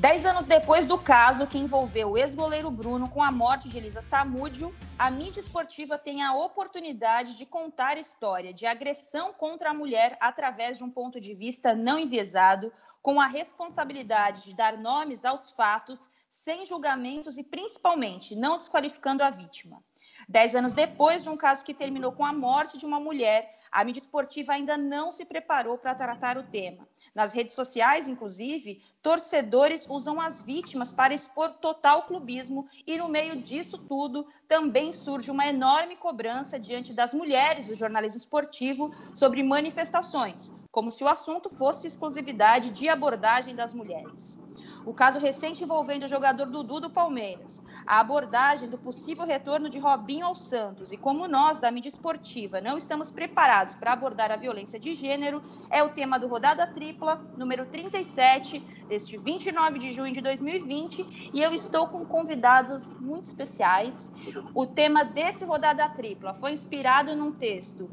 Dez anos depois do caso que envolveu o ex-goleiro Bruno com a morte de Elisa Samúdio, a mídia esportiva tem a oportunidade de contar história de agressão contra a mulher através de um ponto de vista não enviesado, com a responsabilidade de dar nomes aos fatos, sem julgamentos e, principalmente, não desqualificando a vítima. Dez anos depois de um caso que terminou com a morte de uma mulher, a mídia esportiva ainda não se preparou para tratar o tema. Nas redes sociais, inclusive, torcedores usam as vítimas para expor total clubismo e, no meio disso tudo, também surge uma enorme cobrança diante das mulheres do jornalismo esportivo sobre manifestações, como se o assunto fosse exclusividade de abordagem das mulheres o caso recente envolvendo o jogador Dudu do Palmeiras, a abordagem do possível retorno de Robinho ao Santos. E como nós, da mídia esportiva, não estamos preparados para abordar a violência de gênero, é o tema do Rodada Tripla, número 37, deste 29 de junho de 2020, e eu estou com convidados muito especiais. O tema desse Rodada Tripla foi inspirado num texto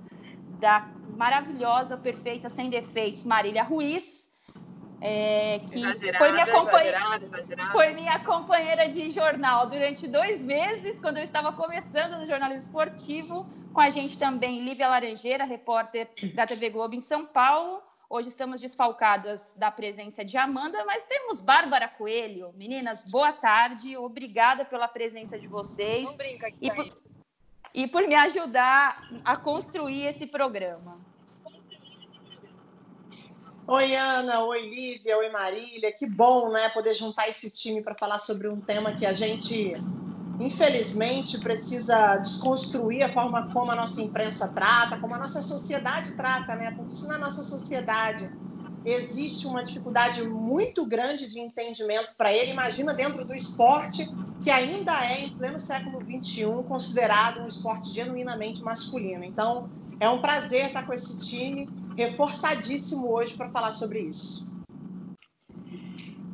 da maravilhosa, perfeita, sem defeitos, Marília Ruiz, é, que foi minha, exagerada, exagerada. foi minha companheira de jornal durante dois meses, quando eu estava começando no jornalismo esportivo. Com a gente também Lívia Laranjeira, repórter da TV Globo em São Paulo. Hoje estamos desfalcadas da presença de Amanda, mas temos Bárbara Coelho. Meninas, boa tarde. Obrigada pela presença de vocês. Não brinca aqui. E por, e por me ajudar a construir esse programa. Oi, Ana, oi, Lívia, oi, Marília. Que bom, né, poder juntar esse time para falar sobre um tema que a gente, infelizmente, precisa desconstruir a forma como a nossa imprensa trata, como a nossa sociedade trata, né? Porque se na nossa sociedade existe uma dificuldade muito grande de entendimento para ele, imagina dentro do esporte, que ainda é, em pleno século XXI, considerado um esporte genuinamente masculino. Então, é um prazer estar com esse time reforçadíssimo hoje para falar sobre isso.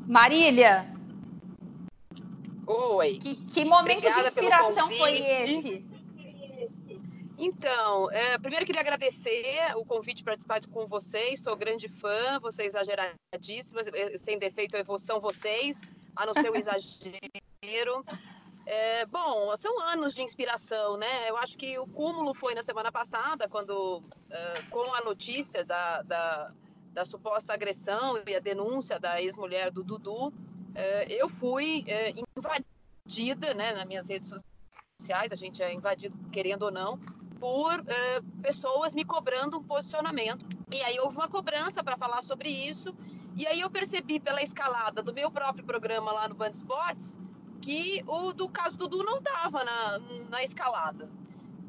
Marília. Oi. Que, que momento Obrigada de inspiração foi esse? Então, é, primeiro queria agradecer o convite para participar com vocês. Sou grande fã, vocês exageradíssimas, sem defeito, são vocês, a não ser o exagero. É, bom, são anos de inspiração, né? Eu acho que o cúmulo foi na semana passada, quando, uh, com a notícia da, da, da, suposta agressão e a denúncia da ex-mulher do Dudu, uh, eu fui uh, invadida, né, nas minhas redes sociais, a gente é invadido, querendo ou não, por pessoas me cobrando um posicionamento. E aí houve uma cobrança para falar sobre isso, e aí eu percebi pela escalada do meu próprio programa lá no Band Esportes que o do caso do Dudu não estava na, na escalada.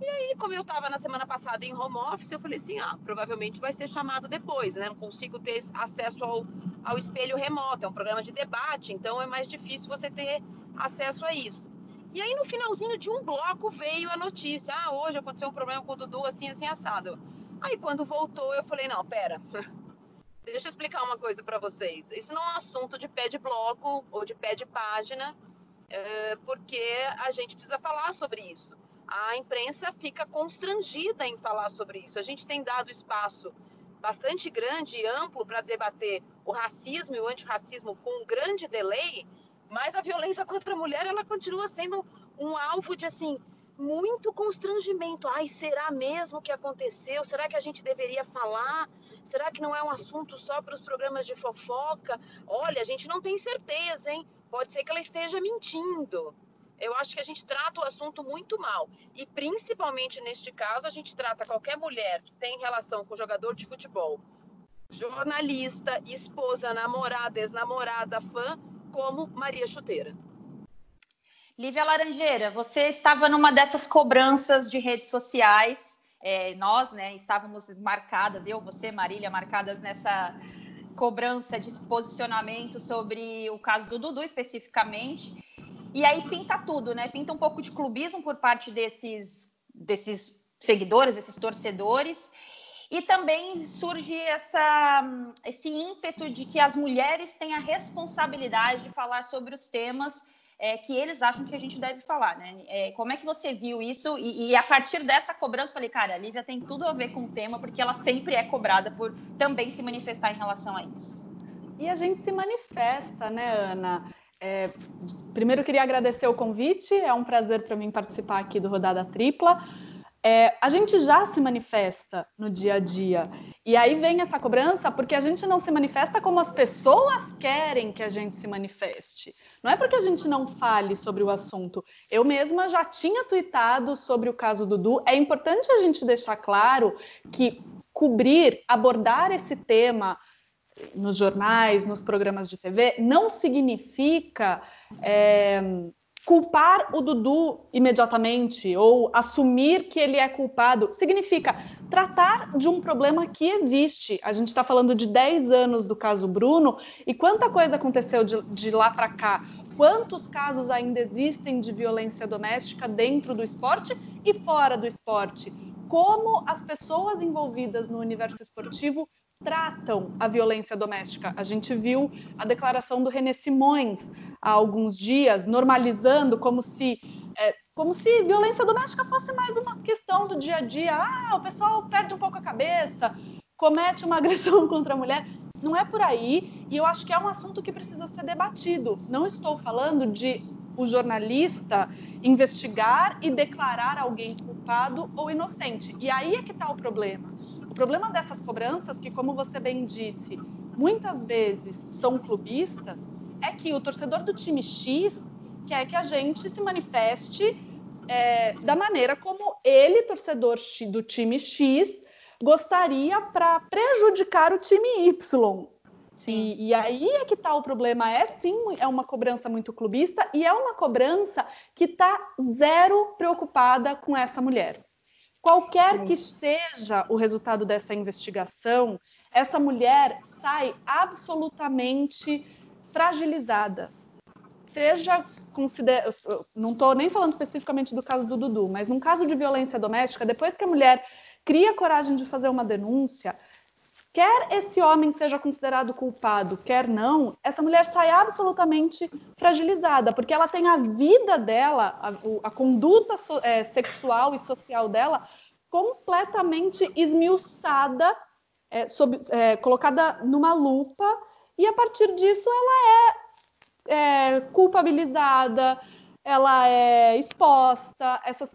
E aí, como eu estava na semana passada em home office, eu falei assim: ah, provavelmente vai ser chamado depois, né? Não consigo ter acesso ao, ao espelho remoto, é um programa de debate, então é mais difícil você ter acesso a isso. E aí, no finalzinho de um bloco, veio a notícia: ah, hoje aconteceu um problema com o Dudu, assim, assim, assado. Aí, quando voltou, eu falei: não, pera. Deixa eu explicar uma coisa para vocês. Isso não é um assunto de pé de bloco ou de pé de página porque a gente precisa falar sobre isso. A imprensa fica constrangida em falar sobre isso. A gente tem dado espaço bastante grande e amplo para debater o racismo e o antirracismo com um grande delay, mas a violência contra a mulher ela continua sendo um alvo de assim muito constrangimento. Ai, será mesmo que aconteceu? Será que a gente deveria falar? Será que não é um assunto só para os programas de fofoca? Olha, a gente não tem certeza, hein? Pode ser que ela esteja mentindo. Eu acho que a gente trata o assunto muito mal. E principalmente neste caso, a gente trata qualquer mulher que tem relação com jogador de futebol, jornalista, esposa, namorada, ex-namorada, fã, como Maria Chuteira. Lívia Laranjeira, você estava numa dessas cobranças de redes sociais é, nós, né, estávamos marcadas, eu, você, Marília, marcadas nessa cobrança de posicionamento sobre o caso do Dudu especificamente. E aí pinta tudo, né? Pinta um pouco de clubismo por parte desses, desses seguidores, desses torcedores. E também surge essa, esse ímpeto de que as mulheres têm a responsabilidade de falar sobre os temas é, que eles acham que a gente deve falar, né? É, como é que você viu isso? E, e, a partir dessa cobrança, falei, cara, a Lívia tem tudo a ver com o tema, porque ela sempre é cobrada por também se manifestar em relação a isso. E a gente se manifesta né, Ana? É, primeiro, eu queria agradecer o convite, é um prazer para mim participar aqui do Rodada Tripla. É, a gente já se manifesta no dia a dia. E aí vem essa cobrança porque a gente não se manifesta como as pessoas querem que a gente se manifeste. Não é porque a gente não fale sobre o assunto. Eu mesma já tinha tweetado sobre o caso Dudu. É importante a gente deixar claro que cobrir, abordar esse tema nos jornais, nos programas de TV, não significa. É, culpar o Dudu imediatamente ou assumir que ele é culpado significa tratar de um problema que existe. A gente está falando de 10 anos do caso Bruno e quanta coisa aconteceu de, de lá para cá. Quantos casos ainda existem de violência doméstica dentro do esporte e fora do esporte? Como as pessoas envolvidas no universo esportivo tratam a violência doméstica. A gente viu a declaração do René Simões há alguns dias, normalizando como se é, como se violência doméstica fosse mais uma questão do dia a dia. Ah, o pessoal perde um pouco a cabeça, comete uma agressão contra a mulher. Não é por aí, e eu acho que é um assunto que precisa ser debatido. Não estou falando de o jornalista investigar e declarar alguém culpado ou inocente. E aí é que está o problema o problema dessas cobranças, que como você bem disse, muitas vezes são clubistas, é que o torcedor do time X quer que a gente se manifeste é, da maneira como ele, torcedor do time X, gostaria para prejudicar o time Y. Sim. E, e, aí é que está o problema. É sim, é uma cobrança muito clubista e é uma cobrança que está zero preocupada com essa mulher. Qualquer que seja o resultado dessa investigação, essa mulher sai absolutamente fragilizada. Seja consider... não estou nem falando especificamente do caso do Dudu, mas num caso de violência doméstica, depois que a mulher cria coragem de fazer uma denúncia, quer esse homem seja considerado culpado, quer não, essa mulher sai absolutamente fragilizada, porque ela tem a vida dela, a, a conduta so, é, sexual e social dela completamente esmiuçada, é, sob, é, colocada numa lupa, e a partir disso ela é, é culpabilizada, ela é exposta. Essas,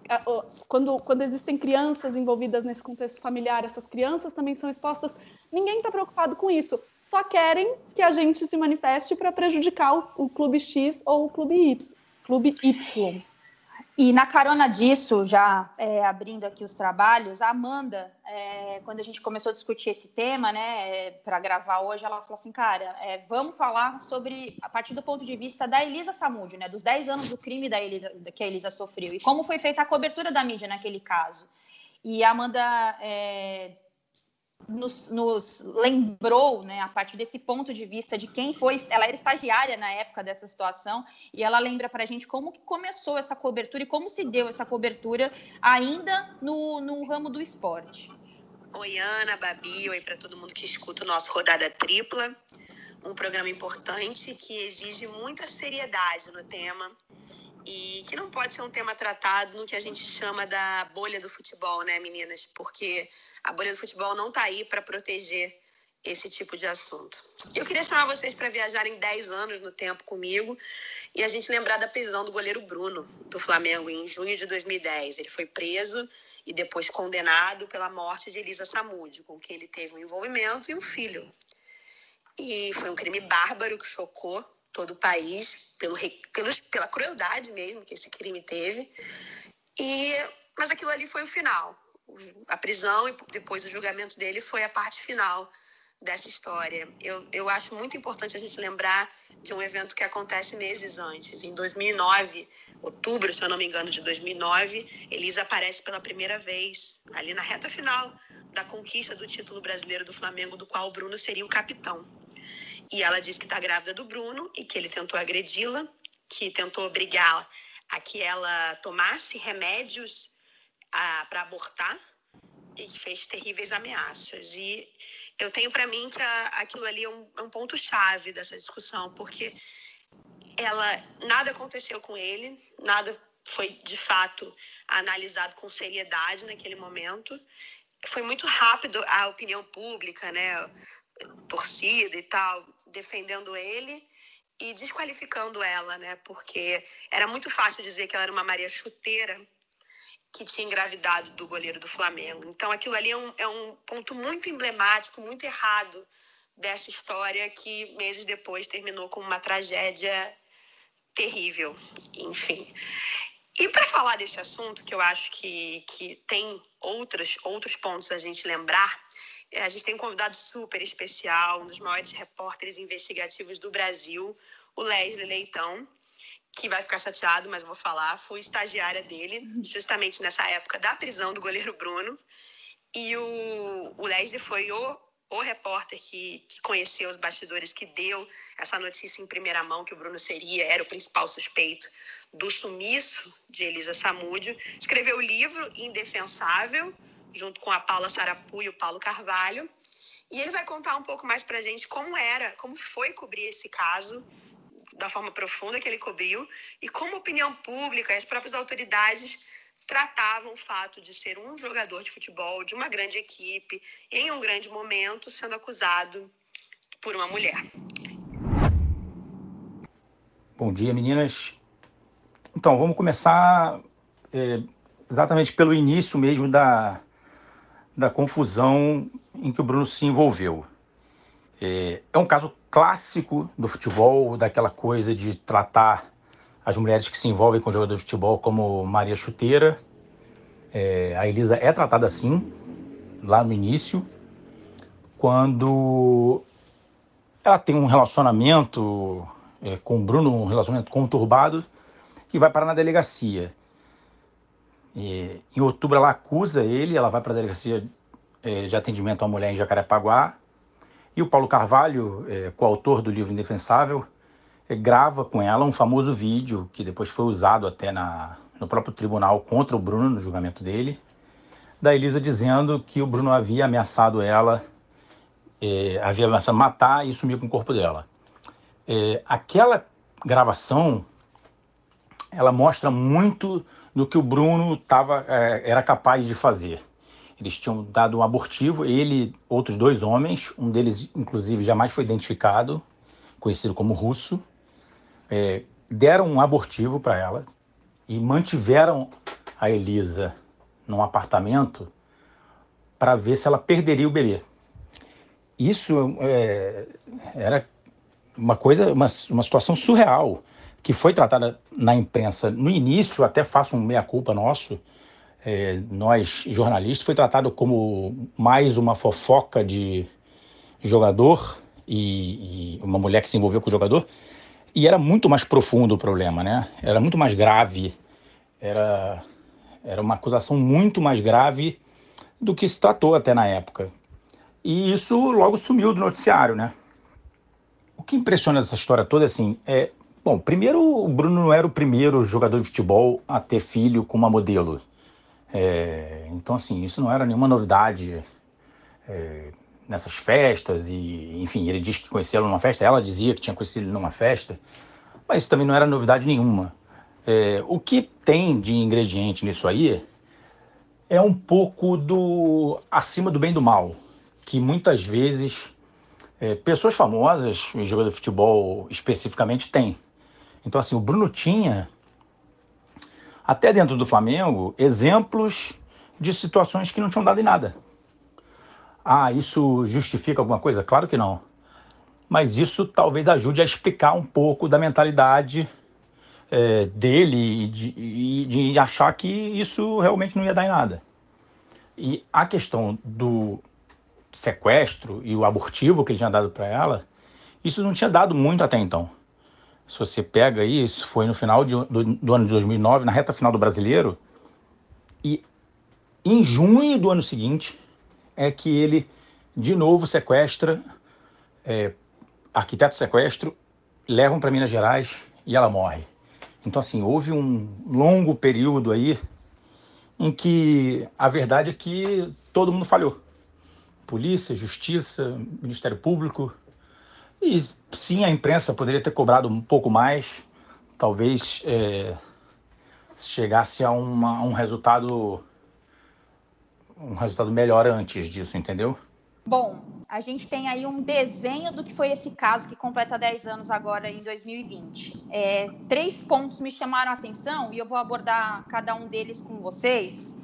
quando, quando existem crianças envolvidas nesse contexto familiar, essas crianças também são expostas. Ninguém está preocupado com isso. Só querem que a gente se manifeste para prejudicar o, o, clube X ou o clube Y. Clube Y. E na carona disso, já é, abrindo aqui os trabalhos, a Amanda, é, quando a gente começou a discutir esse tema, né, é, para gravar hoje, ela falou assim, cara, é, vamos falar sobre, a partir do ponto de vista da Elisa Samúdio, né, dos 10 anos do crime da Elisa, que a Elisa sofreu, e como foi feita a cobertura da mídia naquele caso. E a Amanda é, nos, nos, lembrou, né, a partir desse ponto de vista de quem foi, ela era estagiária na época dessa situação, e ela lembra para a gente como que começou essa cobertura e como se deu essa cobertura ainda no, no ramo do esporte. Oi, Ana, Babi, oi para todo mundo que escuta o nosso Rodada Tripla, um programa importante que exige muita seriedade no tema e que não pode ser um tema tratado no que a gente chama da bolha do futebol, né, meninas? Porque a bolha do futebol não está aí para proteger esse tipo de assunto. Eu queria chamar vocês para viajarem 10 anos no tempo comigo e a gente lembrar da prisão do goleiro Bruno, do Flamengo, em junho de 2010. Ele foi preso e depois condenado pela morte de Elisa Samúdio, com quem ele teve um envolvimento e um filho. E foi um crime bárbaro que chocou todo o país pelo, pelos, pela crueldade mesmo que esse crime teve. E, mas aquilo ali foi o final. A prisão e depois o julgamento dele foi a parte final dessa história. Eu, eu acho muito importante a gente lembrar de um evento que acontece meses antes. Em 2009, outubro, se eu não me engano, de 2009, Elisa aparece pela primeira vez ali na reta final da conquista do título brasileiro do Flamengo, do qual o Bruno seria o capitão. E ela diz que está grávida do Bruno e que ele tentou agredi-la, que tentou obrigá-la a que ela tomasse remédios para abortar e que fez terríveis ameaças. E eu tenho para mim que a, aquilo ali é um, é um ponto-chave dessa discussão, porque ela nada aconteceu com ele, nada foi de fato analisado com seriedade naquele momento. Foi muito rápido a opinião pública, né? torcida e tal, defendendo ele e desqualificando ela, né? Porque era muito fácil dizer que ela era uma Maria chuteira que tinha engravidado do goleiro do Flamengo. Então aquilo ali é um, é um ponto muito emblemático, muito errado dessa história que meses depois terminou com uma tragédia terrível, enfim. E para falar desse assunto, que eu acho que, que tem outros, outros pontos a gente lembrar, a gente tem um convidado super especial, um dos maiores repórteres investigativos do Brasil, o Leslie Leitão, que vai ficar chateado, mas vou falar. Fui estagiária dele, justamente nessa época da prisão do goleiro Bruno. E o, o Leslie foi o, o repórter que, que conheceu os bastidores, que deu essa notícia em primeira mão que o Bruno seria, era o principal suspeito do sumiço de Elisa Samúdio. Escreveu o livro Indefensável, junto com a Paula Sarapu e o Paulo Carvalho. E ele vai contar um pouco mais para a gente como era, como foi cobrir esse caso, da forma profunda que ele cobriu, e como a opinião pública e as próprias autoridades tratavam o fato de ser um jogador de futebol de uma grande equipe, em um grande momento, sendo acusado por uma mulher. Bom dia, meninas. Então, vamos começar é, exatamente pelo início mesmo da, da confusão em que o Bruno se envolveu. É, é um caso clássico do futebol, daquela coisa de tratar as mulheres que se envolvem com o jogador de futebol como Maria Chuteira. É, a Elisa é tratada assim, lá no início, quando ela tem um relacionamento é, com o Bruno, um relacionamento conturbado, que vai parar na delegacia. E, em outubro ela acusa ele, ela vai para a delegacia é, de atendimento à mulher em Jacarepaguá. E o Paulo Carvalho, é, coautor do livro Indefensável, é, grava com ela um famoso vídeo que depois foi usado até na, no próprio tribunal contra o Bruno, no julgamento dele, da Elisa dizendo que o Bruno havia ameaçado ela, havia ameaçado matar e sumir com o corpo dela. Aquela gravação, ela mostra muito do que o Bruno tava, é, era capaz de fazer. Eles tinham dado um abortivo, ele, outros dois homens, um deles, inclusive, jamais foi identificado, conhecido como russo, é, deram um abortivo para ela e mantiveram a Elisa num apartamento para ver se ela perderia o bebê. Isso é, era uma coisa, uma, uma situação surreal que foi tratada na imprensa no início, até faço um meia-culpa nosso, é, nós jornalistas, foi tratado como mais uma fofoca de jogador e, e, uma mulher que se envolveu com o jogador, e era muito mais profundo o problema, né? Era muito mais grave, era, era uma acusação muito mais grave do que se tratou até na época. E isso logo sumiu do noticiário, né? O que impressiona essa história toda, assim, é Bom, primeiro, o Bruno não era o primeiro jogador de futebol a ter filho com uma modelo. É, então, assim, isso não era nenhuma novidade é, nessas festas. E, enfim, ele diz que conhecia ela numa festa, ela dizia que tinha conhecido ele numa festa, mas isso também não era novidade nenhuma. É, o que tem de ingrediente nisso aí é um pouco do acima do bem e do mal, que muitas vezes é, pessoas famosas, jogador de futebol especificamente, têm. Então, assim, o Bruno tinha, até dentro do Flamengo, exemplos de situações que não tinham dado em nada. Ah, isso justifica alguma coisa? Claro que não. Mas isso talvez ajude a explicar um pouco da mentalidade é, dele e de, de achar que isso realmente não ia dar em nada. E a questão do sequestro e o abortivo que ele tinha dado para ela, isso não tinha dado muito até então. Se você pega aí, isso foi no final de, do, do, ano de 2009, na reta final do Brasileiro, e em junho do ano seguinte é que ele de novo sequestra, é, arquiteto sequestro, levam para Minas Gerais e ela morre. Então, assim, houve um longo período aí em que a verdade é que todo mundo falhou. Polícia, Justiça, Ministério Público, e sim, a imprensa poderia ter cobrado um pouco mais, talvez é, chegasse a uma, um resultado um resultado melhor antes disso, entendeu? Bom, a gente tem aí um desenho do que foi esse caso que completa 10 anos agora em 2020. É, três pontos me chamaram a atenção e eu vou abordar cada um deles com vocês.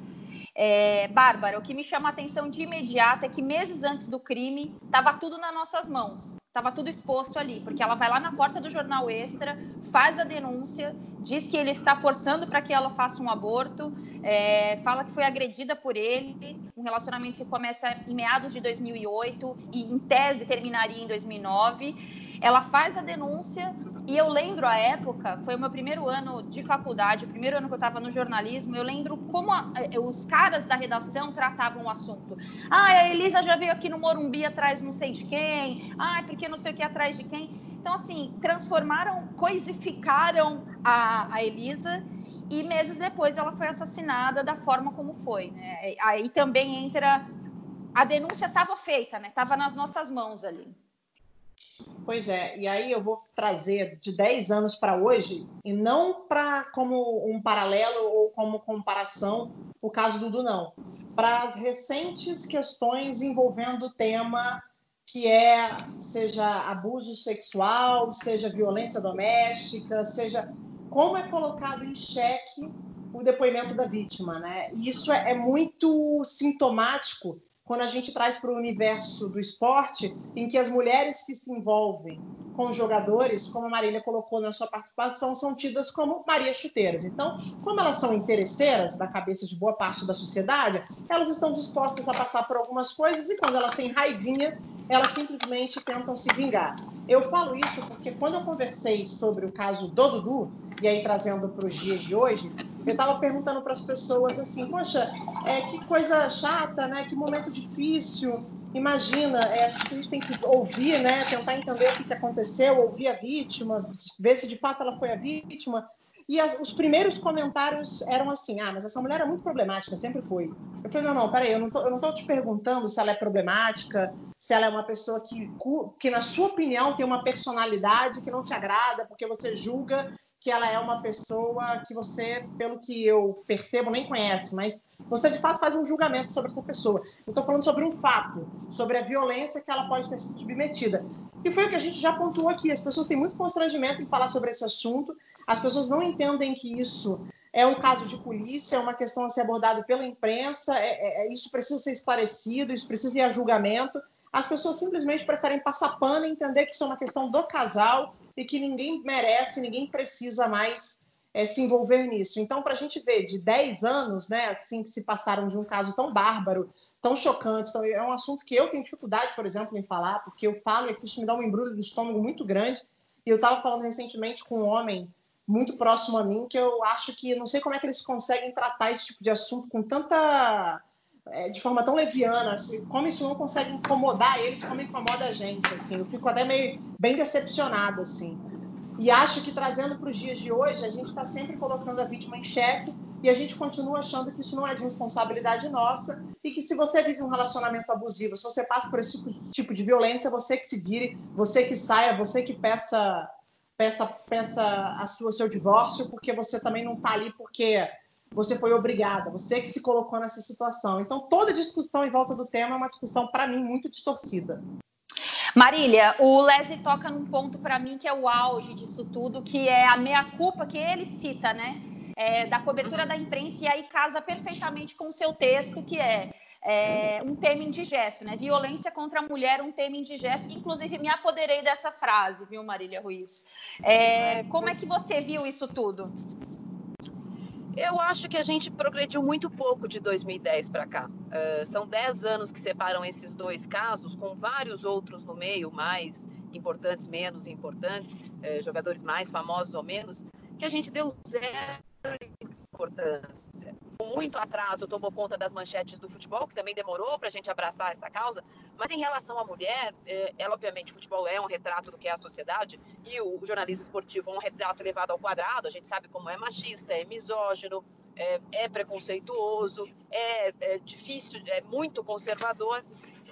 É, Bárbara, o que me chama a atenção de imediato é que meses antes do crime estava tudo nas nossas mãos, estava tudo exposto ali, porque ela vai lá na porta do jornal Extra, faz a denúncia, diz que ele está forçando para que ela faça um aborto, é, fala que foi agredida por ele, um relacionamento que começa em meados de 2008 e em tese terminaria em 2009. Ela faz a denúncia e eu lembro a época, foi o meu primeiro ano de faculdade, o primeiro ano que eu estava no jornalismo, eu lembro como a, eh, os caras da redação tratavam o assunto. Ah, a Elisa já veio aqui no Morumbi atrás não sei de quem, ah, porque não sei o que atrás de quem. Então, assim, transformaram, coisificaram a, a Elisa e meses depois ela foi assassinada da forma como foi. Né? Aí também entra. A denúncia estava feita, né? Estava nas nossas mãos ali. Pois é, e aí eu vou trazer de 10 anos para hoje, e não para como um paralelo ou como comparação o caso do Dudu, não. Para as recentes questões envolvendo o tema que é, seja abuso sexual, seja violência doméstica, seja como é colocado em xeque o depoimento da vítima, né? E isso é, é muito sintomático quando a gente traz para o universo do esporte, em que as mulheres que se envolvem com jogadores, como a Marília colocou na sua participação, são tidas como Maria Chuteiras. Então, como elas são interesseiras da cabeça de boa parte da sociedade, elas estão dispostas a passar por algumas coisas e quando elas têm raivinha, elas simplesmente tentam se vingar. Eu falo isso porque quando eu conversei sobre o caso do Dudu, e aí trazendo para os dias de hoje, eu estava perguntando para as pessoas assim, poxa, é, que coisa chata, né? Que momento difícil. Imagina, é, a gente tem que ouvir, né? Tentar entender o que, que aconteceu, ouvir a vítima, ver se de fato ela foi a vítima. E as, os primeiros comentários eram assim: ah, mas essa mulher é muito problemática, sempre foi. Eu falei: não, não, peraí, eu não tô, eu não tô te perguntando se ela é problemática, se ela é uma pessoa que, que, na sua opinião, tem uma personalidade que não te agrada, porque você julga que ela é uma pessoa que você, pelo que eu percebo, nem conhece, mas você de fato faz um julgamento sobre essa pessoa. Eu estou falando sobre um fato, sobre a violência que ela pode ter sido submetida. E foi o que a gente já pontuou aqui. As pessoas têm muito constrangimento em falar sobre esse assunto, as pessoas não entendem que isso é um caso de polícia, é uma questão a ser abordada pela imprensa, é, é, é, isso precisa ser esclarecido, isso precisa ir a julgamento. As pessoas simplesmente preferem passar pano e entender que isso é uma questão do casal e que ninguém merece, ninguém precisa mais é, se envolver nisso. Então, para a gente ver de 10 anos, né, assim que se passaram de um caso tão bárbaro, tão chocante, então, é um assunto que eu tenho dificuldade, por exemplo, em falar, porque eu falo e isso me dá um embrulho do estômago muito grande. E eu estava falando recentemente com um homem muito próximo a mim que eu acho que não sei como é que eles conseguem tratar esse tipo de assunto com tanta é, de forma tão leviana, assim, como isso não consegue incomodar eles, como incomoda a gente, assim, eu fico até meio bem decepcionada, assim, e acho que trazendo para os dias de hoje, a gente está sempre colocando a vítima em xeque e a gente continua achando que isso não é de responsabilidade nossa e que se você vive um relacionamento abusivo, se você passa por esse tipo de violência, você que se vire, você que saia, você que peça peça peça a sua seu divórcio, porque você também não está ali porque você foi obrigada, você que se colocou nessa situação. Então, toda discussão em volta do tema é uma discussão, para mim, muito distorcida. Marília, o Leslie toca num ponto para mim que é o auge disso tudo, que é a meia-culpa que ele cita, né? É, da cobertura da imprensa, e aí casa perfeitamente com o seu texto, que é, é, um tema indigesto, né? Violência contra a mulher, um tema indigesto, inclusive me apoderei dessa frase, viu, Marília Ruiz? É, como é que você viu isso tudo? Eu acho que a gente progrediu muito pouco de 2010 para cá. Uh, são 10 anos que separam esses dois casos, com vários outros no meio, mais importantes, menos importantes, uh, jogadores mais famosos ou menos, que a gente deu zero importância. Com muito atraso tomou conta das manchetes do futebol, que também demorou para a gente abraçar essa causa, mas em relação à mulher, eh, ela obviamente, o futebol é um retrato do que é a sociedade, e o jornalismo esportivo é um retrato levado ao quadrado, a gente sabe como é machista, é misógino, é, é preconceituoso, é, é difícil, é muito conservador,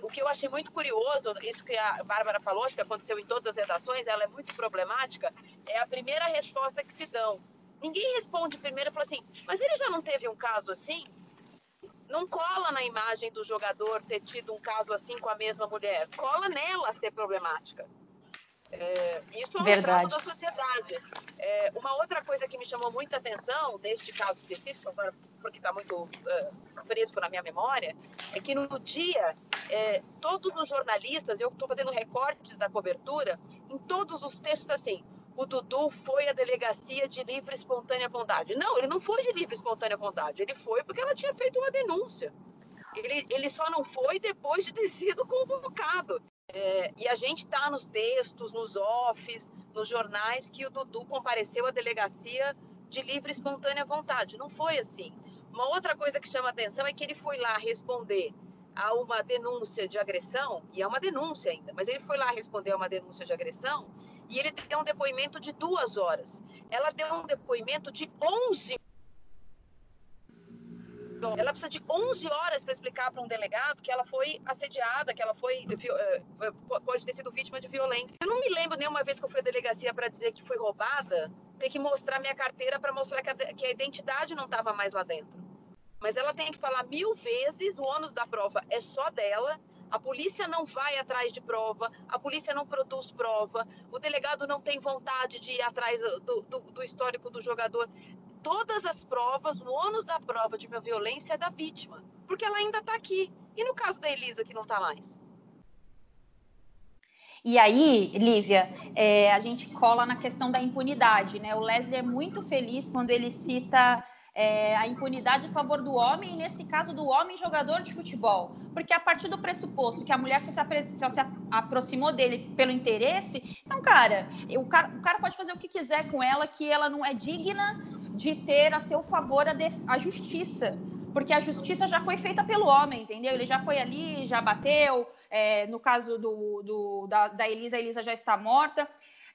o que eu achei muito curioso, isso que a Bárbara falou, que aconteceu em todas as redações, ela é muito problemática, é a primeira resposta que se dão. Ninguém responde primeiro e fala assim, mas ele já não teve um caso assim? não cola na imagem do jogador ter tido um caso assim com a mesma mulher, cola nela ser problemática. É, isso é um Verdade. da sociedade. É, uma outra coisa que me chamou muita atenção, neste caso específico, agora porque está muito uh, fresco na minha memória, é que no dia, é, todos os jornalistas, eu estou fazendo recortes da cobertura, em todos os textos assim, o Dudu foi à delegacia de livre e espontânea vontade. Não, ele não foi de livre e espontânea vontade, ele foi porque ela tinha feito uma denúncia. Ele, ele só não foi depois de ter sido convocado. É, e a gente está nos textos, nos offs, nos jornais, que o Dudu compareceu à delegacia de livre e espontânea vontade. Não foi assim. Uma outra coisa que chama atenção é que ele foi lá responder a uma denúncia de agressão, e é uma denúncia ainda, mas ele foi lá responder a uma denúncia de agressão e ele deu um depoimento de duas horas. Ela deu um depoimento de 11 ela precisa de 11 horas para explicar para um delegado que ela foi assediada, que ela foi eh, eh, pode ter sido vítima de violência. Eu não me lembro nenhuma vez que eu fui à delegacia para dizer que foi roubada, ter que mostrar minha carteira para mostrar que a, que a identidade não estava mais lá dentro. Mas ela tem que falar mil vezes, o ônus da prova é só dela, a polícia não vai atrás de prova, a polícia não produz prova, o delegado não tem vontade de ir atrás do, do, do histórico do jogador. Todas as provas, o ônus da prova de uma violência é da vítima, porque ela ainda está aqui. E no caso da Elisa, que não está mais? E aí, Lívia, é, a gente cola na questão da impunidade, né? O Leslie é muito feliz quando ele cita é, a impunidade a favor do homem, e nesse caso do homem jogador de futebol. Porque a partir do pressuposto que a mulher só se, só se aproximou dele pelo interesse, então, cara o, cara, o cara pode fazer o que quiser com ela, que ela não é digna de ter a seu favor a, a justiça porque a justiça já foi feita pelo homem, entendeu? Ele já foi ali, já bateu. É, no caso do, do da, da, Elisa, a Elisa já está morta.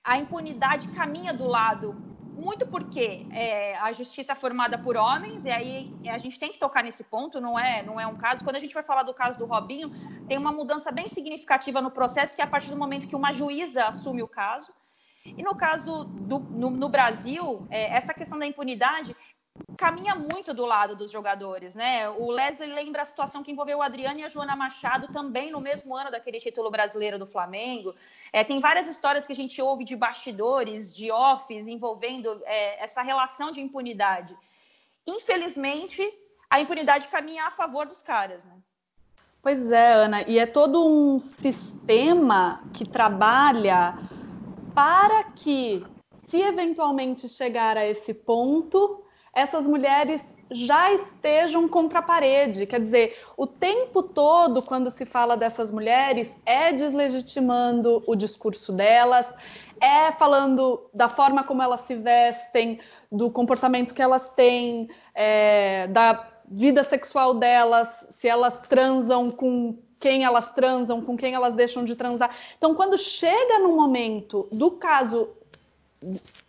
A impunidade caminha do lado muito porque é, a justiça é formada por homens, e aí a gente tem que tocar nesse ponto, não é, não é um caso. Quando a gente vai falar do caso do Robinho, tem uma mudança bem significativa no processo, que é a partir do momento que uma juíza assume o caso. E no caso do no, no Brasil, é, essa questão da impunidade caminha muito do lado dos jogadores, né? O Leslie lembra a situação que envolveu o Adriano e a Joana Machado também no mesmo ano daquele título brasileiro do Flamengo. É, tem várias histórias que a gente ouve de bastidores, de offs, envolvendo é, essa relação de impunidade. Infelizmente, a impunidade caminha a favor dos caras, né? Pois é, Ana, e é todo um sistema que trabalha para que, se eventualmente chegar a esse ponto, essas mulheres já estejam contra a parede. Quer dizer, o tempo todo, quando se fala dessas mulheres, é deslegitimando o discurso delas, é falando da forma como elas se vestem, do comportamento que elas têm, é, da vida sexual delas, se elas transam com quem elas transam, com quem elas deixam de transar. Então, quando chega no momento do caso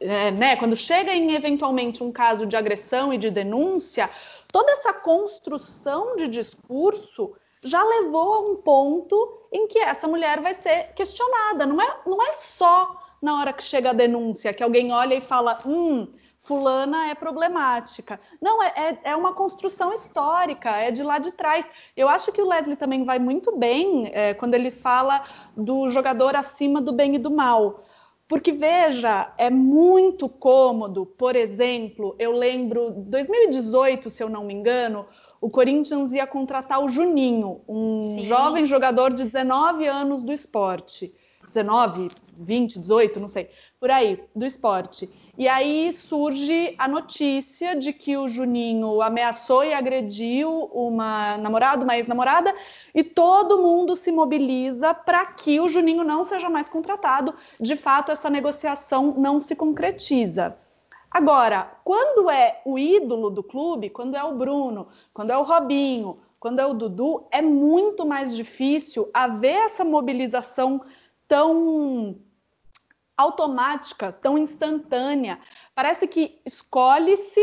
é, né, quando chega em eventualmente um caso de agressão e de denúncia, toda essa construção de discurso já levou a um ponto em que essa mulher vai ser questionada. Não é, não é só na hora que chega a denúncia que alguém olha e fala, hum, fulana é problemática. Não, é, é, é uma construção histórica, é de lá de trás. Eu acho que o Leslie também vai muito bem é, quando ele fala do jogador acima do bem e do mal. Porque, veja, é muito cômodo, por exemplo, eu lembro, 2018, se eu não me engano, o Corinthians ia contratar o Juninho, um Sim. jovem jogador de 19 anos do esporte. 19, 20, 18, não sei, por aí, do esporte. E aí surge a notícia de que o Juninho ameaçou e agrediu uma namorada, uma ex-namorada, e todo mundo se mobiliza para que o Juninho não seja mais contratado. De fato, essa negociação não se concretiza. Agora, quando é o ídolo do clube, quando é o Bruno, quando é o Robinho, quando é o Dudu, é muito mais difícil haver essa mobilização tão automática, tão instantânea. Parece que escolhe-se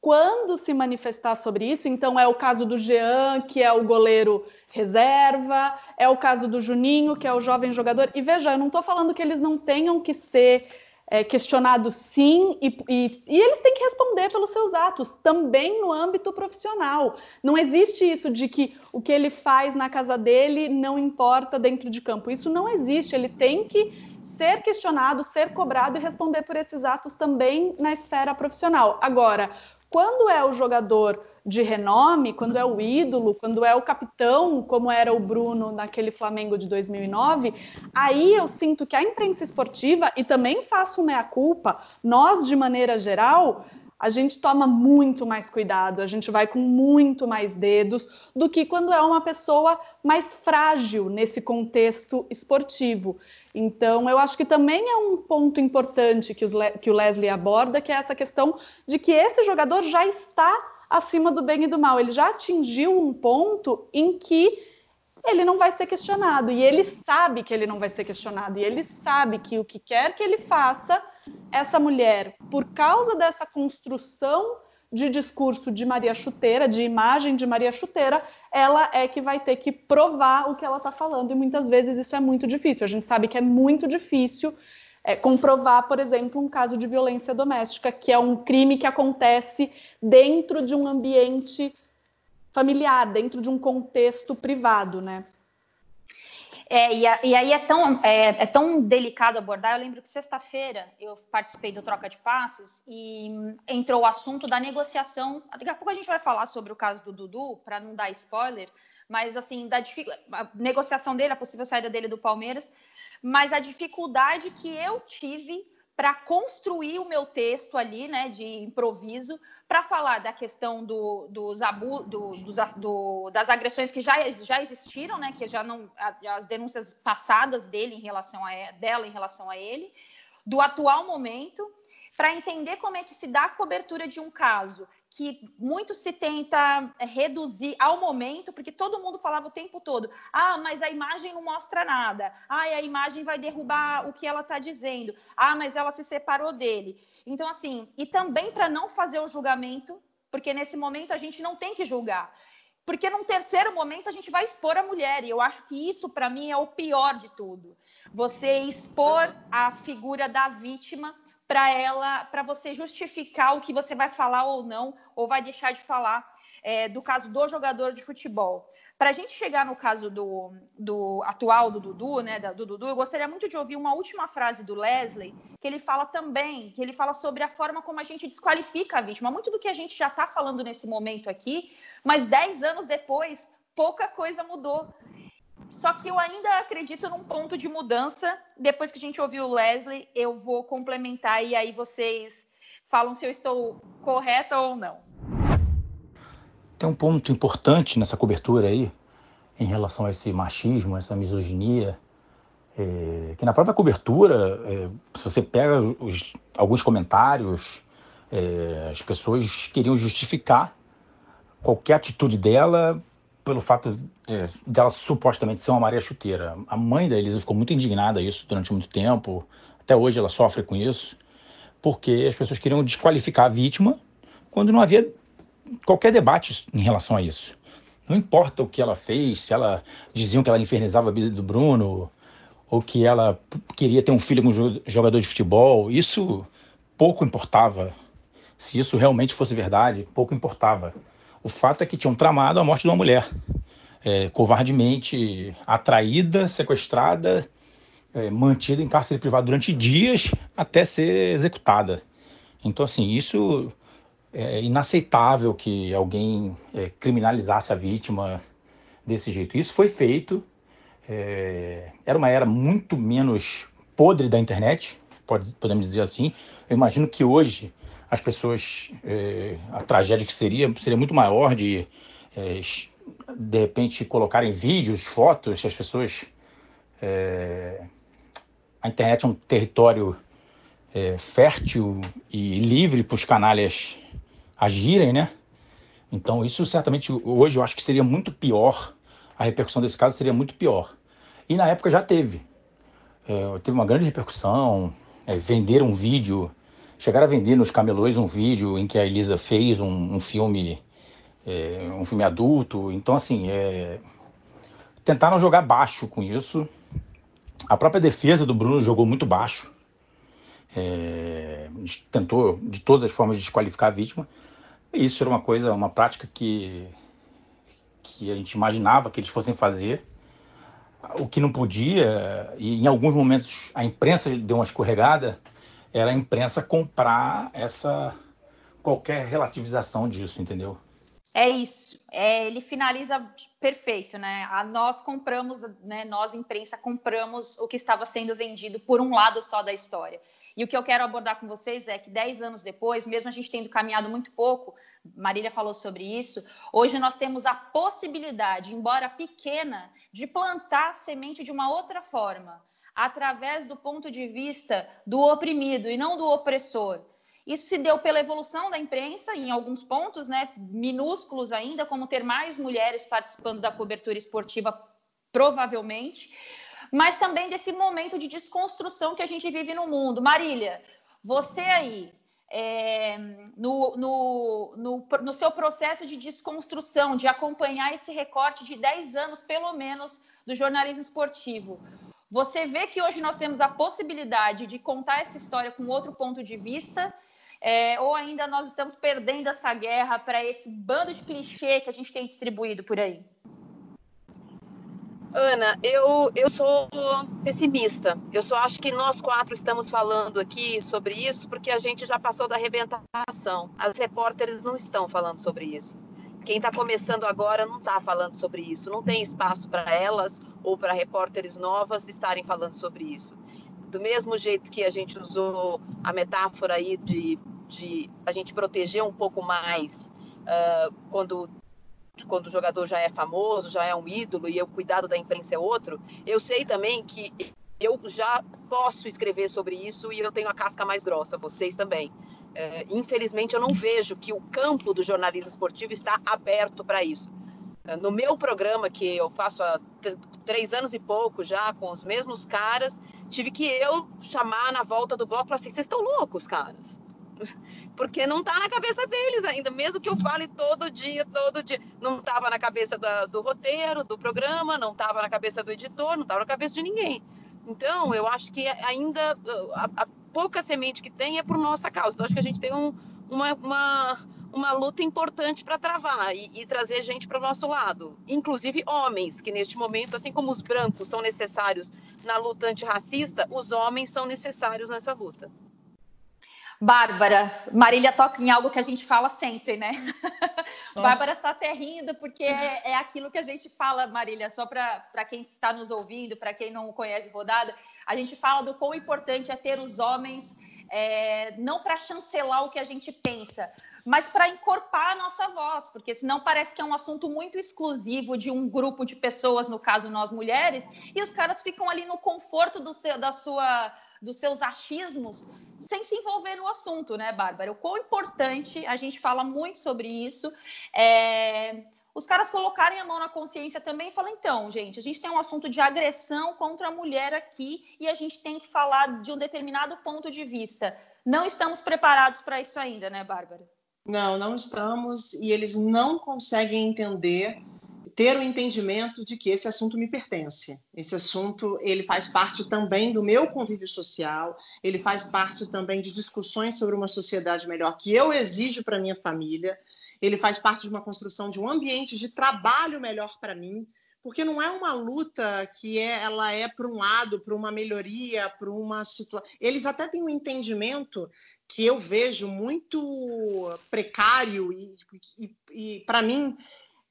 quando se manifestar sobre isso. Então, é o caso do Jean, que é o goleiro reserva, é o caso do Juninho, que é o jovem jogador. E veja, eu não estou falando que eles não tenham que ser é, questionados sim, e, e, e, eles têm que responder pelos seus atos, também no âmbito profissional. Não existe isso de que o que ele faz na casa dele não importa dentro de campo. Isso não existe. Ele tem que ser questionado, ser cobrado e responder por esses atos também na esfera profissional. Agora, quando é o jogador de renome, quando é o ídolo, quando é o capitão, como era o Bruno naquele Flamengo de 2009, aí eu sinto que a imprensa esportiva, e também faço meia-culpa, nós, de maneira geral, a gente toma muito mais cuidado, a gente vai com muito mais dedos do que quando é uma pessoa mais frágil nesse contexto esportivo. Então, eu acho que também é um ponto importante que, que o Leslie aborda, que é essa questão de que esse jogador já está acima do bem e do mal. Ele já atingiu um ponto em que ele não vai ser questionado. E ele sabe que ele não vai ser questionado. E ele sabe que o que quer que ele faça, essa mulher, por causa dessa construção de discurso de Maria Chuteira, de imagem de Maria Chuteira, ela é que vai ter que provar o que ela está falando. E muitas vezes isso é muito difícil. A gente sabe que é muito difícil é, comprovar, por exemplo, um caso de violência doméstica, que é um crime que acontece dentro de um ambiente familiar, dentro de um contexto privado, né? É, e, a, e, aí é tão, é, é, tão delicado abordar. Eu lembro que sexta-feira eu participei do Troca de Passes e entrou o assunto da negociação. Daqui a pouco a gente vai falar sobre o caso do Dudu, para não dar spoiler, mas assim, da a negociação dele, a possível saída dele do Palmeiras mas a dificuldade que eu tive para construir o meu texto ali, né, de improviso, para falar da questão do, dos abu, do, dos, do, das agressões que já, já existiram, né, que já não as denúncias passadas dele em relação a dela em relação a ele, do atual momento, para entender como é que se dá a cobertura de um caso que muito se tenta reduzir ao momento, porque todo mundo falava o tempo todo: ah, mas a imagem não mostra nada, ah, a imagem vai derrubar o que ela está dizendo, ah, mas ela se separou dele. Então, assim, e também para não fazer o julgamento, porque nesse momento a gente não tem que julgar. Porque num terceiro momento a gente vai expor a mulher, e eu acho que isso para mim é o pior de tudo. Você expor a figura da vítima para ela, para você justificar o que você vai falar ou não, ou vai deixar de falar é, do caso do jogador de futebol. Para a gente chegar no caso do, do atual do Dudu, né, do Dudu, eu gostaria muito de ouvir uma última frase do Leslie, que ele fala também, que ele fala sobre a forma como a gente desqualifica a vítima. Muito do que a gente já está falando nesse momento aqui, mas dez anos depois, pouca coisa mudou. Só que eu ainda acredito num ponto de mudança. Depois que a gente ouviu o Leslie, eu vou complementar e aí vocês falam se eu estou correta ou não. Tem um ponto importante nessa cobertura aí, em relação a esse machismo, essa misoginia, é, que na própria cobertura, é, se você pega os, alguns comentários, é, as pessoas queriam justificar qualquer atitude dela pelo fato é, dela supostamente ser uma Maria Chuteira. A mãe da Elisa ficou muito indignada isso durante muito tempo, até hoje ela sofre com isso, porque as pessoas queriam desqualificar a vítima quando não havia qualquer debate em relação a isso. Não importa o que ela fez, se ela diziam que ela infernizava a vida do Bruno, ou que ela queria ter um filho com um jogador de futebol, isso pouco importava. Se isso realmente fosse verdade, pouco importava. O fato é que tinham tramado a morte de uma mulher, é, covardemente atraída, sequestrada, é, mantida em cárcere privado durante dias até ser executada. Então, assim, isso é inaceitável que alguém é, criminalizasse a vítima desse jeito. Isso foi feito. É, era uma era muito menos podre da internet, pode, podemos dizer assim. Eu imagino que hoje as pessoas, é, a tragédia que seria, seria muito maior de, é, de repente, colocarem vídeos, fotos, as pessoas. É, a internet é um território é, fértil e livre para os canalhas agirem, né? Então, isso certamente hoje eu acho que seria muito pior, a repercussão desse caso seria muito pior. E na época já teve. É, teve uma grande repercussão, é, venderam um vídeo chegaram a vender nos camelôs um vídeo em que a Elisa fez um, um filme, é, um filme adulto. Então, assim, é, tentaram jogar baixo com isso. A própria defesa do Bruno jogou muito baixo. é, tentou de todas as formas desqualificar a vítima. Isso era uma coisa, uma prática que, que a gente imaginava que eles fossem fazer. O que não podia, e em alguns momentos a imprensa deu uma escorregada, era a imprensa comprar essa qualquer relativização disso, entendeu? É isso. É, ele finaliza perfeito, né? A, nós compramos, né? Nós, imprensa, compramos o que estava sendo vendido por um lado só da história. E o que eu quero abordar com vocês é que dez anos depois, mesmo a gente tendo caminhado muito pouco, Marília falou sobre isso, hoje nós temos a possibilidade, embora pequena, de plantar semente de uma outra forma, através do ponto de vista do oprimido e não do opressor. Isso se deu pela evolução da imprensa, em alguns pontos, né, minúsculos ainda, como ter mais mulheres participando da cobertura esportiva, provavelmente, mas também desse momento de desconstrução que a gente vive no mundo. Marília, você aí, é, no, no, no, no, seu processo de desconstrução, de acompanhar esse recorte de 10 anos, pelo menos, do jornalismo esportivo. Você vê que hoje nós temos a possibilidade de contar essa história com outro ponto de vista é, ou ainda nós estamos perdendo essa guerra para esse bando de clichê que a gente tem distribuído por aí? Ana, eu, eu sou pessimista. Eu só acho que nós quatro estamos falando aqui sobre isso porque a gente já passou da arrebentação. As repórteres não estão falando sobre isso. Quem está começando agora não está falando sobre isso. Não tem espaço para elas ou para repórteres novas estarem falando sobre isso do mesmo jeito que a gente usou a metáfora aí de, de a gente proteger um pouco mais uh, quando quando o jogador já é famoso, já é um ídolo e o cuidado da imprensa é outro, eu sei também que eu já posso escrever sobre isso e eu tenho a casca mais grossa, vocês também. Uh, infelizmente, eu não vejo que o campo do jornalismo esportivo está aberto para isso. Uh, no meu programa, que eu faço há três anos e pouco já, com os mesmos caras, tive que eu chamar na volta do bloco e falar assim: vocês estão loucos, caras? Porque não está na cabeça deles ainda, mesmo que eu fale todo dia, todo dia. Não estava na cabeça da, do roteiro, do programa, não estava na cabeça do editor, não estava na cabeça de ninguém. Então, eu acho que ainda a, a pouca semente que tem é por nossa causa. Então, acho que a gente tem um, uma, uma uma luta importante para travar e, e, trazer gente para o nosso lado, inclusive homens, que neste momento, assim como os brancos são necessários na luta antirracista, os homens são necessários nessa luta. Bárbara, Marília toca em algo que a gente fala sempre, né? Bárbara está até rindo, porque é, é, aquilo que a gente fala, Marília, só para quem está nos ouvindo, para quem não conhece Rodada, a gente fala do quão importante é ter os homens, é, não para chancelar o que a gente pensa, mas para encorpar a nossa voz, porque senão parece que é um assunto muito exclusivo de um grupo de pessoas, no caso nós mulheres, e os caras ficam ali no conforto do seu, da sua, dos seus achismos, sem se envolver no assunto, né, Bárbara? O quão importante, a gente fala muito sobre isso, é, os caras colocarem a mão na consciência também e falar, então, gente, a gente tem um assunto de agressão contra a mulher aqui e a gente tem que falar de um determinado ponto de vista. Não estamos preparados para isso ainda, né, Bárbara? Não, não estamos, e eles não conseguem entender, ter o entendimento de que esse assunto me pertence. Esse assunto, ele faz parte também do meu convívio social, ele faz parte também de discussões sobre uma sociedade melhor que eu exijo para minha família, ele faz parte de uma construção de um ambiente de trabalho melhor para mim, porque não é uma luta que é, ela é para um lado, para uma melhoria, para uma situação. Eles até têm um entendimento que eu vejo muito precário e, e, e para mim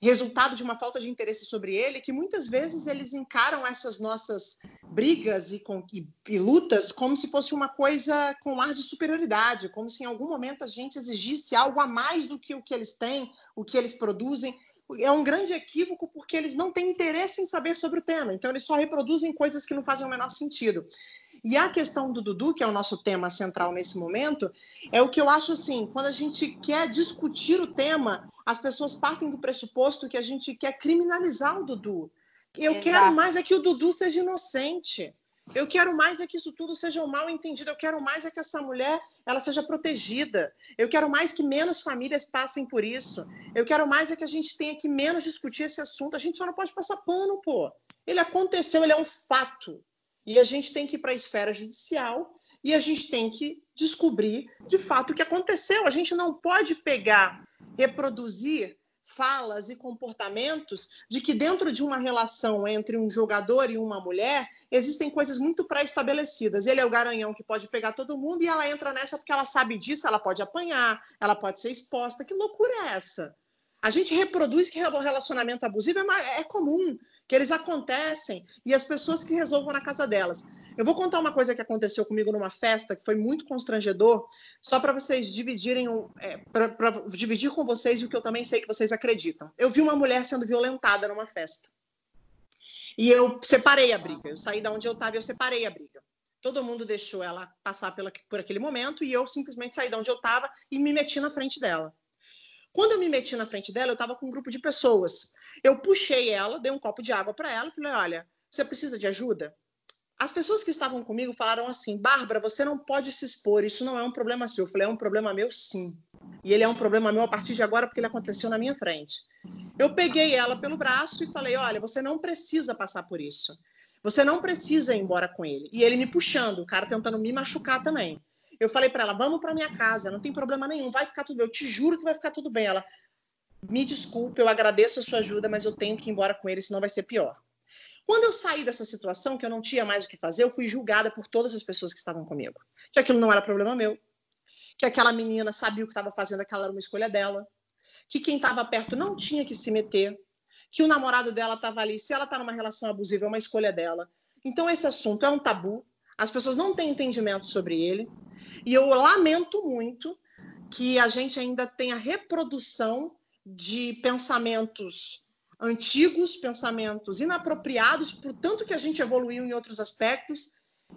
resultado de uma falta de interesse sobre ele, que muitas vezes eles encaram essas nossas brigas e, com, e, e, lutas como se fosse uma coisa com ar de superioridade, como se em algum momento a gente exigisse algo a mais do que o que eles têm, o que eles produzem. É um grande equívoco porque eles não têm interesse em saber sobre o tema, então eles só reproduzem coisas que não fazem o menor sentido. E a questão do Dudu, que é o nosso tema central nesse momento, é o que eu acho assim, quando a gente quer discutir o tema, as pessoas partem do pressuposto que a gente quer criminalizar o Dudu. Eu Exato. quero mais é que o Dudu seja inocente. Eu quero mais é que isso tudo seja um mal entendido. Eu quero mais é que essa mulher ela seja protegida. Eu quero mais que menos famílias passem por isso. Eu quero mais é que a gente tenha que menos discutir esse assunto. A gente só não pode passar pano, pô. Ele aconteceu, ele é um fato. E a gente tem que ir para a esfera judicial e a gente tem que descobrir de fato o que aconteceu. A gente não pode pegar, reproduzir falas e comportamentos de que dentro de uma relação entre um jogador e uma mulher existem coisas muito pré-estabelecidas. Ele é o garanhão que pode pegar todo mundo e ela entra nessa porque ela sabe disso, ela pode apanhar, ela pode ser exposta. Que loucura é essa? A gente reproduz que o relacionamento abusivo é, é comum, que eles acontecem e as pessoas que resolvam na casa delas. Eu vou contar uma coisa que aconteceu comigo numa festa que foi muito constrangedor, só para vocês dividirem, é, para dividir com vocês o que eu também sei que vocês acreditam. Eu vi uma mulher sendo violentada numa festa. E eu separei a briga. Eu saí da onde eu estava e eu separei a briga. Todo mundo deixou ela passar pela, por aquele momento e eu simplesmente saí da onde eu estava e me meti na frente dela. Quando eu me meti na frente dela, eu estava com um grupo de pessoas. Eu puxei ela, dei um copo de água para ela e falei: Olha, você precisa de ajuda? As pessoas que estavam comigo falaram assim: Bárbara, você não pode se expor, isso não é um problema seu. Eu falei: É um problema meu, sim. E ele é um problema meu a partir de agora porque ele aconteceu na minha frente. Eu peguei ela pelo braço e falei: Olha, você não precisa passar por isso. Você não precisa ir embora com ele. E ele me puxando, o cara tentando me machucar também. Eu falei para ela: vamos para minha casa, não tem problema nenhum, vai ficar tudo bem. Eu te juro que vai ficar tudo bem. Ela, me desculpe, eu agradeço a sua ajuda, mas eu tenho que ir embora com ele, senão vai ser pior. Quando eu saí dessa situação, que eu não tinha mais o que fazer, eu fui julgada por todas as pessoas que estavam comigo. Que aquilo não era problema meu, que aquela menina sabia o que estava fazendo, aquela era uma escolha dela, que quem estava perto não tinha que se meter, que o namorado dela estava ali, se ela está numa relação abusiva, é uma escolha dela. Então, esse assunto é um tabu, as pessoas não têm entendimento sobre ele, e eu lamento muito que a gente ainda tenha reprodução de pensamentos antigos, pensamentos inapropriados, por tanto que a gente evoluiu em outros aspectos,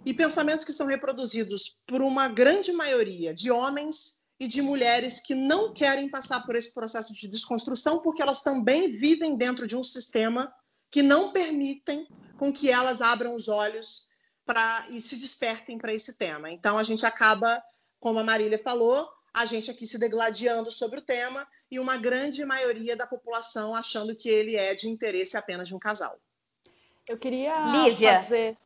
e pensamentos que são reproduzidos por uma grande maioria de homens e de mulheres que não querem passar por esse processo de desconstrução, porque elas também vivem dentro de um sistema que não permitem com que elas abram os olhos para e se despertem para esse tema. Então a gente acaba, como a Marília falou, a gente aqui se degladiando sobre o tema e uma grande maioria da população achando que ele é de interesse apenas de um casal. Eu queria Lívia. fazer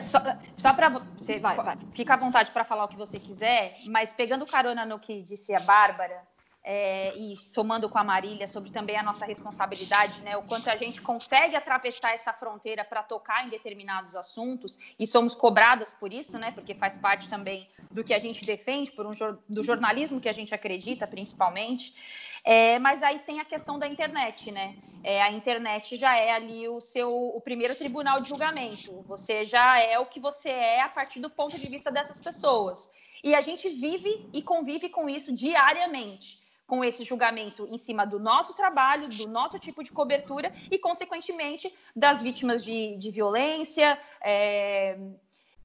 só, só para você vai, vai. fica à vontade para falar o que você quiser, mas pegando carona no que disse a Bárbara, é, e somando com a Marília sobre também a nossa responsabilidade, né, o quanto a gente consegue atravessar essa fronteira para tocar em determinados assuntos e somos cobradas por isso, né, porque faz parte também do que a gente defende, por um, do jornalismo que a gente acredita, principalmente. É, mas aí tem a questão da internet, né? É, a internet já é ali o seu o primeiro tribunal de julgamento. Você já é o que você é a partir do ponto de vista dessas pessoas. E a gente vive e convive com isso diariamente com esse julgamento em cima do nosso trabalho, do nosso tipo de cobertura e, consequentemente, das vítimas de, de violência, é,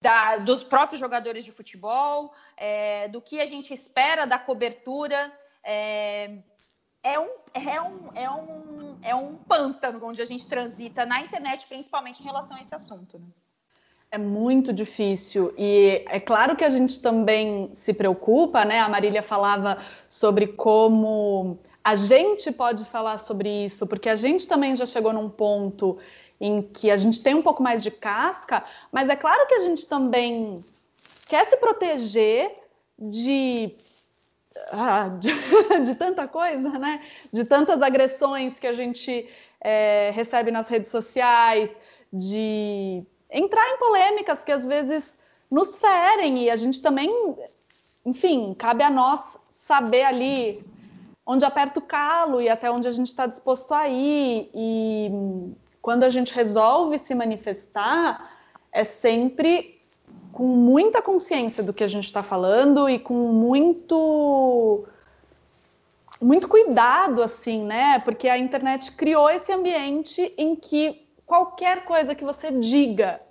da, dos próprios jogadores de futebol, é, do que a gente espera da cobertura. É, é um, é, um, é, um, é um pântano onde a gente transita na internet, principalmente em relação a esse assunto. Né? É muito difícil e é claro que a gente também se preocupa, né? A Marília falava sobre como a gente pode falar sobre isso, porque a gente também já chegou num ponto em que a gente tem um pouco mais de casca, mas é claro que a gente também quer se proteger de, ah, de, de, tanta coisa, né? De tantas agressões que a gente é, recebe nas redes sociais, de entrar em polêmicas que às vezes nos ferem e a gente também, enfim, cabe a nós saber ali onde aperta o calo e até onde a gente está disposto a ir. E quando a gente resolve se manifestar, é sempre com muita consciência do que a gente está falando e com muito muito cuidado assim, né? Porque a internet criou esse ambiente em que qualquer coisa que você diga.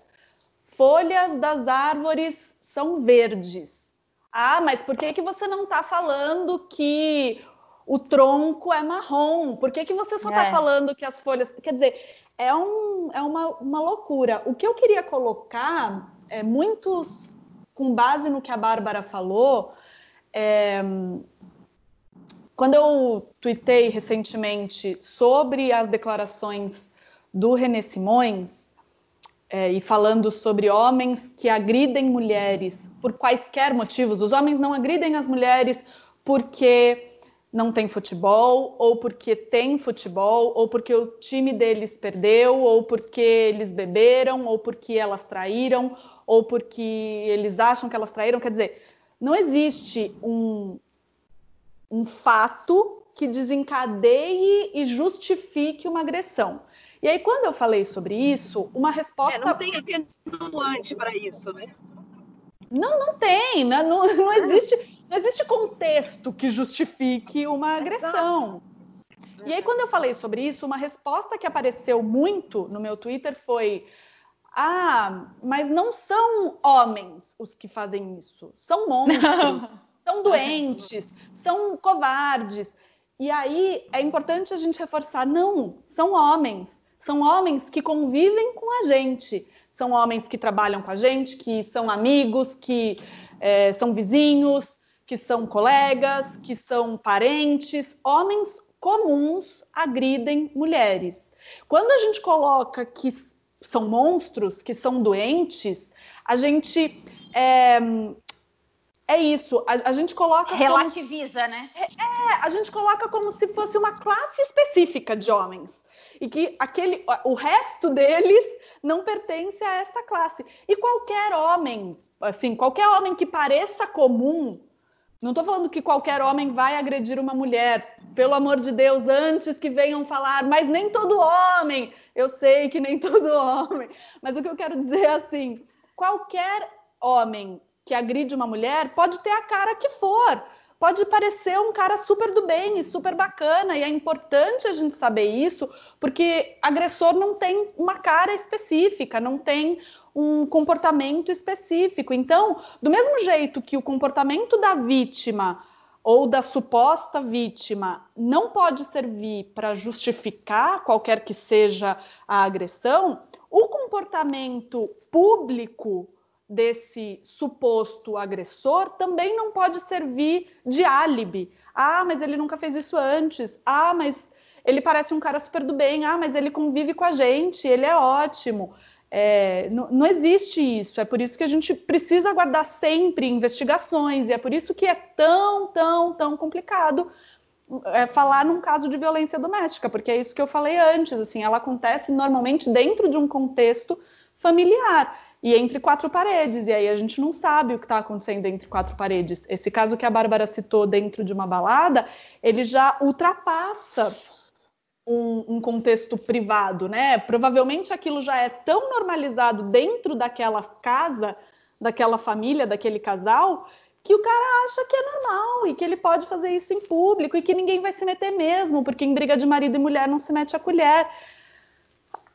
Folhas das árvores são verdes. Ah, mas por que, que você não está falando que o tronco é marrom? Por que, que você só está é. falando que as folhas. Quer dizer, é, um, é uma, uma loucura. O que eu queria colocar é muitos, com base no que a Bárbara falou, é, quando eu tuitei recentemente sobre as declarações do René Simões, é, e falando sobre homens que agridem mulheres por quaisquer motivos. Os homens não agridem as mulheres porque não tem futebol, ou porque tem futebol, ou porque o time deles perdeu, ou porque eles beberam, ou porque elas traíram, ou porque eles acham que elas traíram. Quer dizer, não existe um, um fato que desencadeie e justifique uma agressão. E aí, quando eu falei sobre isso, uma resposta. É, não tem atenuante para isso, né? Não, não tem, né? não, não, existe, não existe contexto que justifique uma agressão. Exato. E aí, quando eu falei sobre isso, uma resposta que apareceu muito no meu Twitter foi: Ah, mas não são homens os que fazem isso, são monstros, são doentes, são covardes. E aí é importante a gente reforçar: não, são homens. São homens que convivem com a gente. São homens que trabalham com a gente, que são amigos, que é, são vizinhos, que são colegas, que são parentes. Homens comuns agridem mulheres. Quando a gente coloca que são monstros, que são doentes, a gente é, é isso, a, a, gente coloca. Relativiza, como, né? É, a gente coloca como se fosse uma classe específica de homens e que aquele, o resto deles não pertence a esta classe. E qualquer homem, assim, qualquer homem que pareça comum, não estou falando que qualquer homem vai agredir uma mulher, pelo amor de Deus, antes que venham falar, mas nem todo homem, eu sei que nem todo homem, mas o que eu quero dizer é assim: qualquer homem que agride uma mulher pode ter a cara que for, pode parecer um cara super do bem e super bacana, e é importante a gente saber isso, porque agressor não tem uma cara específica, não tem um comportamento específico. Então, do mesmo jeito que o comportamento da vítima ou da suposta vítima não pode servir para justificar qualquer que seja a agressão, o comportamento público desse suposto agressor também não pode servir de álibi. Ah, mas ele nunca fez isso antes. Ah, mas ele parece um cara super do bem. Ah, mas ele convive com a gente, ele é ótimo. É, não, não, existe isso. É por isso que a gente precisa guardar sempre investigações, e é por isso que é tão, tão, tão complicado é, falar num caso de violência doméstica, porque é isso que eu falei antes. Assim, ela acontece normalmente dentro de um contexto familiar e entre quatro paredes. E aí a gente não sabe o que está acontecendo entre quatro paredes. Esse caso que a Bárbara citou dentro de uma balada, ele já ultrapassa um, um, contexto privado, né? Provavelmente aquilo já é tão normalizado dentro daquela casa, daquela família, daquele casal, que o cara acha que é normal e que ele pode fazer isso em público e que ninguém vai se meter mesmo, porque em briga de marido e mulher não se mete a colher.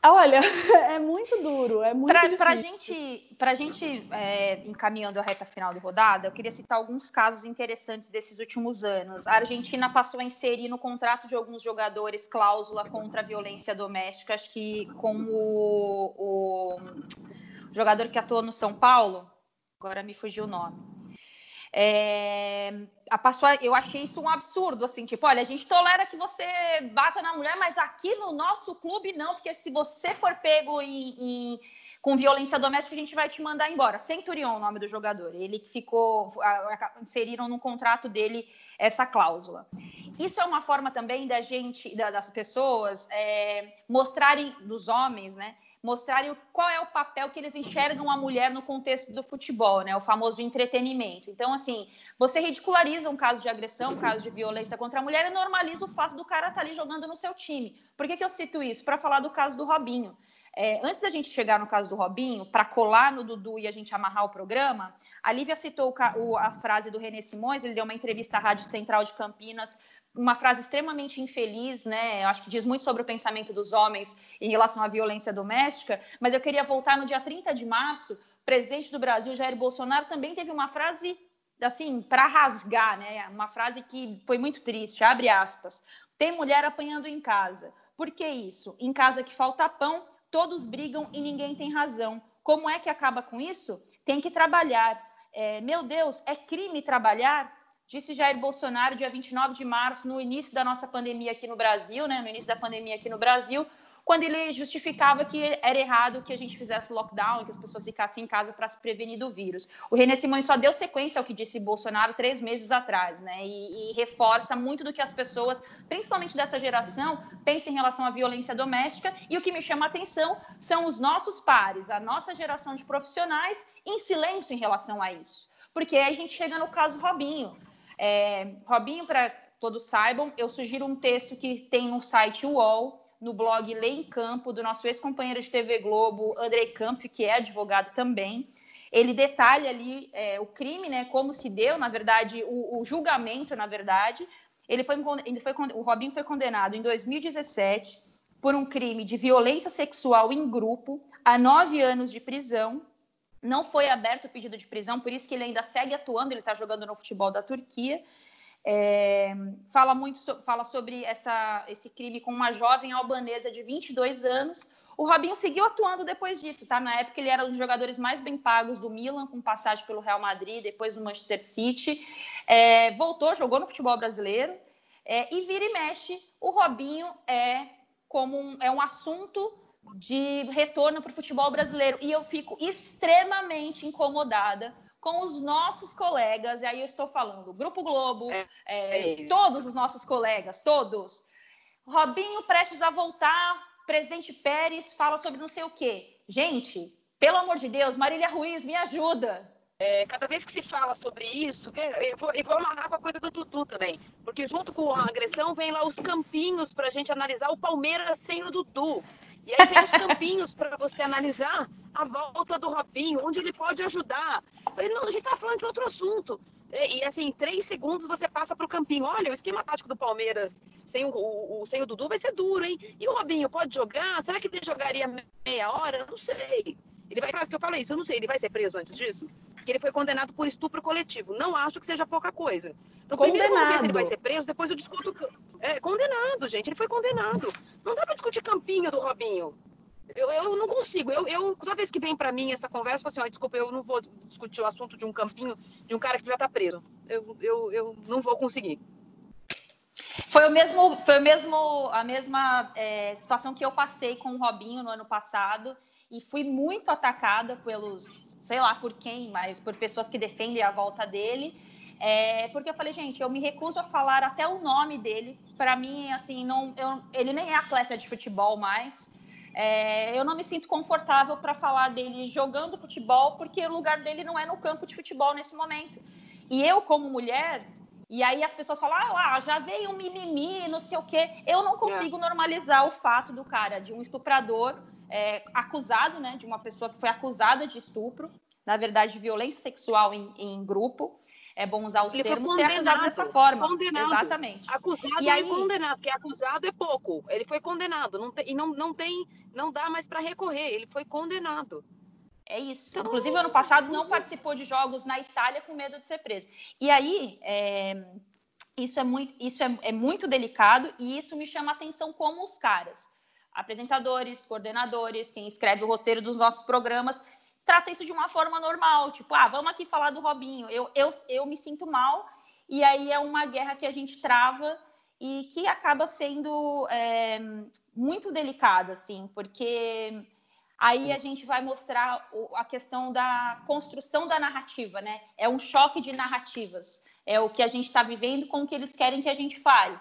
Olha, é muito duro, é muito pra, difícil. Para gente, pra gente é, encaminhando a reta final de rodada, eu queria citar alguns casos interessantes desses últimos anos. A Argentina passou a inserir no contrato de alguns jogadores cláusula contra a violência doméstica, acho que com o, o jogador que atuou no São Paulo, agora me fugiu o nome. É, a passou, eu achei isso um absurdo, assim, tipo, olha, a gente tolera que você bata na mulher, mas aqui no nosso clube não, porque se você for pego em, em, com violência doméstica, a gente vai te mandar embora. Centurion, o nome do jogador, ele que ficou, inseriram no contrato dele essa cláusula. Isso é uma forma também da gente, das pessoas, é, mostrarem, dos homens, né, mostrarem qual é o papel que eles enxergam a mulher no contexto do futebol, né? O famoso entretenimento. Então, assim, você ridiculariza um caso de agressão, um caso de violência contra a mulher e normaliza o fato do cara estar tá ali jogando no seu time. Por que, que eu cito isso? Para falar do caso do Robinho. É, antes da gente chegar no caso do Robinho, para colar no Dudu e a gente amarrar o programa, a Lívia citou o, a frase do René Simões, ele deu uma entrevista à Rádio Central de Campinas, uma frase extremamente infeliz, né? Eu acho que diz muito sobre o pensamento dos homens em relação à violência doméstica, mas eu queria voltar no dia 30 de março, o presidente do Brasil, Jair Bolsonaro, também teve uma frase assim, para rasgar, né? Uma frase que foi muito triste, abre aspas. Tem mulher apanhando em casa. Por que isso? Em casa que falta pão, todos brigam e ninguém tem razão. Como é que acaba com isso? Tem que trabalhar. É, meu Deus, é crime trabalhar? Disse Jair Bolsonaro, dia 29 de março, no início da nossa pandemia aqui no Brasil, né? No início da pandemia aqui no Brasil, quando ele justificava que era errado que a gente fizesse lockdown, que as pessoas ficassem em casa para se prevenir do vírus. O René Simões só deu sequência ao que disse Bolsonaro três meses atrás, né? E, e reforça muito do que as pessoas, principalmente dessa geração, pensam em relação à violência doméstica. E o que me chama a atenção são os nossos pares, a nossa geração de profissionais, em silêncio em relação a isso. Porque aí a gente chega no caso Robinho. É, Robinho, para todos saibam, eu sugiro um texto que tem no site UOL, no blog Lei em Campo, do nosso ex-companheiro de TV Globo, Andrei Kampf, que é advogado também. Ele detalha ali é, o crime, né, como se deu, na verdade, o, o julgamento, na verdade. Ele foi, ele foi, o Robinho foi condenado em 2017 por um crime de violência sexual em grupo a nove anos de prisão. Não foi aberto o pedido de prisão, por isso que ele ainda segue atuando. Ele está jogando no futebol da Turquia. É, fala muito so, fala sobre essa, esse crime com uma jovem albanesa de 22 anos. O Robinho seguiu atuando depois disso, tá? Na época ele era um dos jogadores mais bem pagos do Milan, com passagem pelo Real Madrid, depois no Manchester City. É, voltou, jogou no futebol brasileiro. É, e vira e mexe, o Robinho é como um, é um assunto de retorno para o futebol brasileiro. E eu fico extremamente incomodada com os nossos colegas, e aí eu estou falando Grupo Globo, é, é, é todos os nossos colegas, todos. Robinho prestes a voltar, presidente Pérez fala sobre não sei o quê. Gente, pelo amor de Deus, Marília Ruiz, me ajuda. É, cada vez que se fala sobre isso, eu vou, eu vou amarrar com a coisa do Dudu também, porque junto com a agressão vem lá os campinhos para a gente analisar o Palmeiras sem o Dudu. E aí tem os campinhos para você analisar a volta do Robinho, onde ele pode ajudar. Não, a gente está falando de outro assunto. E, e, assim, em três segundos você passa para o campinho. Olha, o esquema tático do Palmeiras sem o, o, sem o Dudu vai ser duro, hein? E o Robinho pode jogar? Será que ele jogaria meia hora? Não sei. Ele vai, que eu falei isso, eu não sei, ele vai ser preso antes disso? Porque ele foi condenado por estupro coletivo. Não acho que seja pouca coisa. Então, condenado. primeiro ver se ele vai ser preso, depois eu discuto. É, condenado, gente, ele foi condenado. Não dá para discutir campinho do Robinho. Eu, eu não consigo. Eu, eu, toda vez que vem para mim essa conversa, eu falo assim: oh, desculpa, eu não vou discutir o assunto de um campinho de um cara que já está preso. Eu, eu, eu não vou conseguir. Foi o mesmo, foi o mesmo, a mesma é, situação que eu passei com o Robinho no ano passado e fui muito atacada pelos, sei lá por quem, mas por pessoas que defendem a volta dele. É, porque eu falei, gente, eu me recuso a falar até o nome dele. Para mim, assim, não, eu, ele nem é atleta de futebol mais. É, eu não me sinto confortável para falar dele jogando futebol, porque o lugar dele não é no campo de futebol nesse momento. E eu, como mulher, e aí as pessoas falam, ah, já veio um mimimi, não sei o quê. Eu não consigo é. normalizar o fato do cara, de um estuprador é, acusado, né, de uma pessoa que foi acusada de estupro, na verdade, de violência sexual em, em grupo é bom usar os ele termos, ser acusado dessa forma. Condenado. Exatamente. Acusado e aí... condenado, porque acusado é pouco. Ele foi condenado, não tem, e não, não tem, não dá mais para recorrer, ele foi condenado. É isso. Então... Inclusive, ano passado não participou de jogos na Itália com medo de ser preso. E aí, é... isso, é muito, isso é, é muito delicado e isso me chama a atenção como os caras, apresentadores, coordenadores, quem escreve o roteiro dos nossos programas, trata isso de uma forma normal, tipo, ah, vamos aqui falar do Robinho. Eu, eu, eu me sinto mal, e aí é uma guerra que a gente trava e que acaba sendo é, muito delicada, assim, porque aí a gente vai mostrar a questão da construção da narrativa, né? É um choque de narrativas. É o que a gente está vivendo com o que eles querem que a gente fale.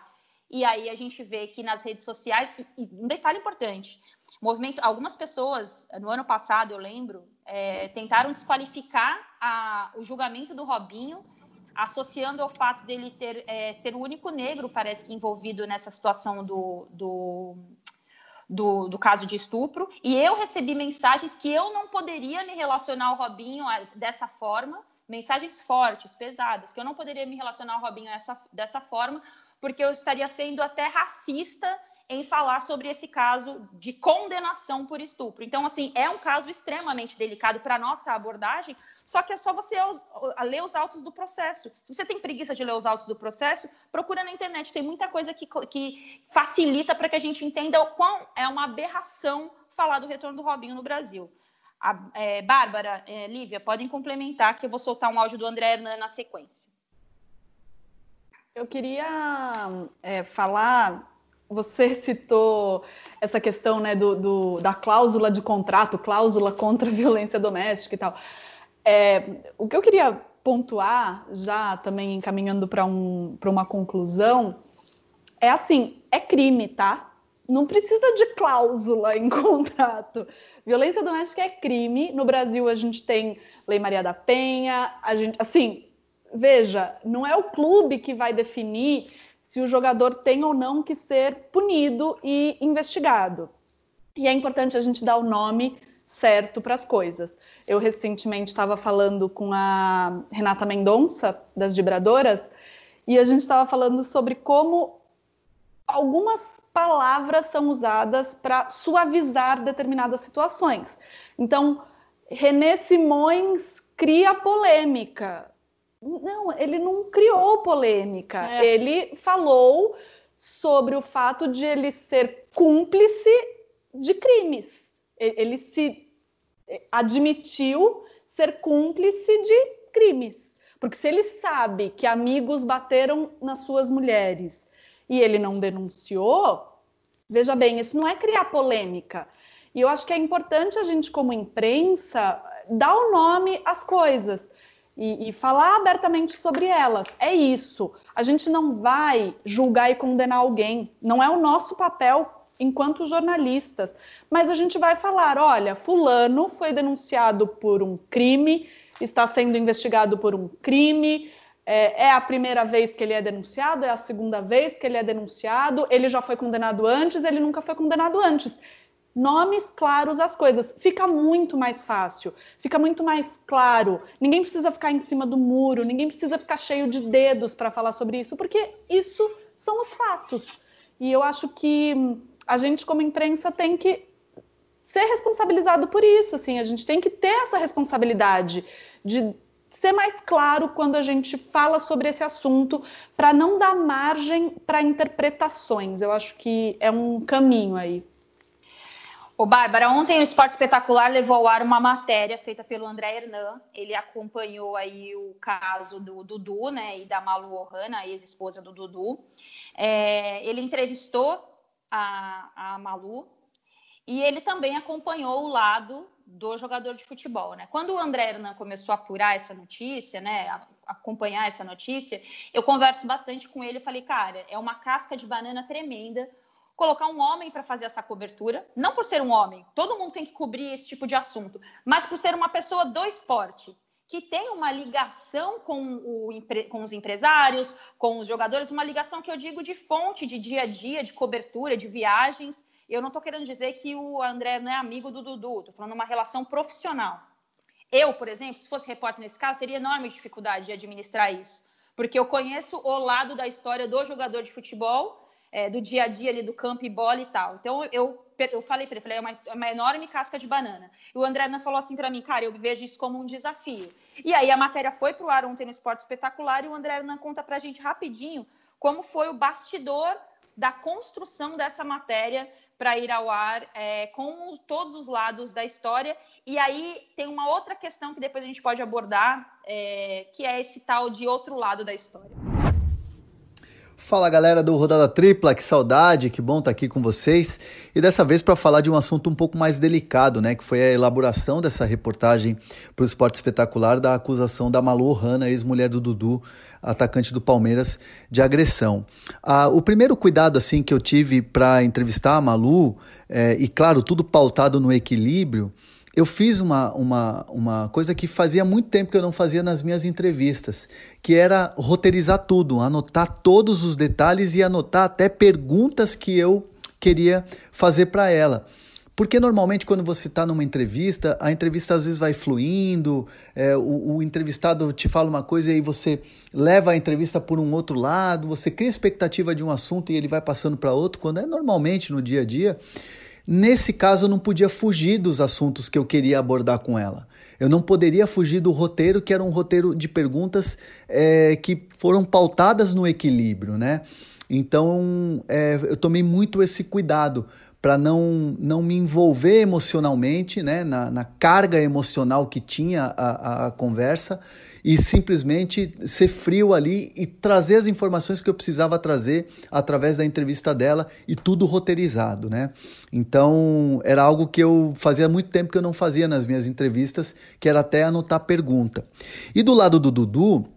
E aí a gente vê que nas redes sociais, e, e um detalhe importante, movimento, algumas pessoas, no ano passado, eu lembro, é, tentaram desqualificar a, o julgamento do Robinho, associando ao fato dele ter, é, ser o único negro, parece que, envolvido nessa situação do, do, do, do, caso de estupro. E eu recebi mensagens que eu não poderia me relacionar ao Robinho dessa forma, mensagens fortes, pesadas, que eu não poderia me relacionar ao Robinho essa, dessa forma, porque eu estaria sendo até racista em falar sobre esse caso de condenação por estupro. Então, assim, é um caso extremamente delicado para a nossa abordagem, só que é só você ler os autos do processo. Se você tem preguiça de ler os autos do processo, procura na internet, tem muita coisa que, que facilita para que a gente entenda o quão é uma aberração falar do retorno do Robinho no Brasil. A, é, Bárbara, é, Lívia, podem complementar que eu vou soltar um áudio do André Hernan na sequência. Eu queria é, falar você citou essa questão né, do, do, da cláusula de contrato, cláusula contra a violência doméstica e tal. É, o que eu queria pontuar, já também encaminhando para um, uma conclusão, é assim: é crime, tá? Não precisa de cláusula em contrato. Violência doméstica é crime. No Brasil, a gente tem Lei Maria da Penha, a gente, assim, veja, não é o clube que vai definir se o jogador tem ou não que ser punido e investigado. E é importante a gente dar o nome certo para as coisas. Eu recentemente estava falando com a Renata Mendonça, das Vibradoras, e a gente estava falando sobre como algumas palavras são usadas para suavizar determinadas situações. Então, René Simões cria polêmica. Não, ele não criou polêmica. É. Ele falou sobre o fato de ele ser cúmplice de crimes. Ele se eh, admitiu ser cúmplice de crimes. Porque se ele sabe que amigos bateram nas suas mulheres e ele não denunciou, veja bem, isso não é criar polêmica. E eu acho que é importante a gente, como imprensa, dar o nome às coisas e, e, falar abertamente sobre elas. É isso. A gente não vai julgar e condenar alguém. Não é o nosso papel enquanto jornalistas. Mas a gente vai falar: olha, Fulano foi denunciado por um crime, está sendo investigado por um crime. É, é, a primeira vez que ele é denunciado, é a segunda vez que ele é denunciado, ele já foi condenado antes, ele nunca foi condenado antes nomes claros às coisas. Fica muito mais fácil, fica muito mais claro. Ninguém precisa ficar em cima do muro, ninguém precisa ficar cheio de dedos para falar sobre isso, porque isso são os fatos. E eu acho que a gente, como imprensa, tem que ser responsabilizado por isso. Assim, a gente tem que ter essa responsabilidade de ser mais claro quando a gente fala sobre esse assunto, para não dar margem para interpretações. Eu acho que é um caminho aí. Ô, Bárbara, ontem o Esporte Espetacular levou ao ar uma matéria feita pelo André Hernan. Ele acompanhou aí o caso do Dudu, né, e da Malu Ohana, ex-esposa do Dudu. É, ele entrevistou a, a Malu e ele também acompanhou o lado do jogador de futebol, né? Quando o André Hernan começou a apurar essa notícia, né, a acompanhar essa notícia, eu converso bastante com ele e falei, cara, é uma casca de banana tremenda colocar um homem para fazer essa cobertura, não por ser um homem, todo mundo tem que cobrir esse tipo de assunto, mas por ser uma pessoa do esporte, que tem uma ligação com, o, com os empresários, com os jogadores, uma ligação que eu digo de fonte, de dia a dia, de cobertura, de viagens. Eu não estou querendo dizer que o André não é amigo do Dudu, estou falando uma relação profissional. Eu, por exemplo, se fosse repórter nesse caso, teria enorme dificuldade de administrar isso, porque eu conheço o lado da história do jogador de futebol é, do dia a dia ali do campo e bola e tal. Então eu, eu falei para ele, falei, é uma, é uma, enorme casca de banana. E o André falou assim para mim, cara, eu vejo isso como um desafio. E aí a matéria foi para o ar ontem no Esporte Espetacular e o André não conta para a gente rapidinho como foi o bastidor da construção dessa matéria para ir ao ar é, com todos os lados da história. E aí tem uma outra questão que depois a gente pode abordar, é, que é esse tal de outro lado da história. Fala galera do Rodada Tripla, que saudade, que bom estar tá aqui com vocês. E dessa vez para falar de um assunto um pouco mais delicado, né? Que foi a elaboração dessa reportagem para o Esporte Espetacular da acusação da Malu Hanna, ex-mulher do Dudu, atacante do Palmeiras, de agressão. Ah, o primeiro cuidado assim que eu tive para entrevistar a Malu, é, e claro, tudo pautado no equilíbrio, eu fiz uma, uma, uma coisa que fazia muito tempo que eu não fazia nas minhas entrevistas, que era roteirizar tudo, anotar todos os detalhes e anotar até perguntas que eu queria fazer para ela. Porque normalmente quando você está numa entrevista, a entrevista às vezes vai fluindo, é, o, o, entrevistado te fala uma coisa e aí você leva a entrevista por um outro lado, você cria expectativa de um assunto e ele vai passando para outro, quando é normalmente no dia a dia. Nesse caso, eu não podia fugir dos assuntos que eu queria abordar com ela. Eu não poderia fugir do roteiro, que era um roteiro de perguntas é, que foram pautadas no equilíbrio, né? Então, é, eu tomei muito esse cuidado para não, não me envolver emocionalmente, né, na, na carga emocional que tinha a, a, conversa e simplesmente ser frio ali e trazer as informações que eu precisava trazer através da entrevista dela e tudo roteirizado, né? Então era algo que eu fazia muito tempo que eu não fazia nas minhas entrevistas, que era até anotar pergunta. E do lado do Dudu,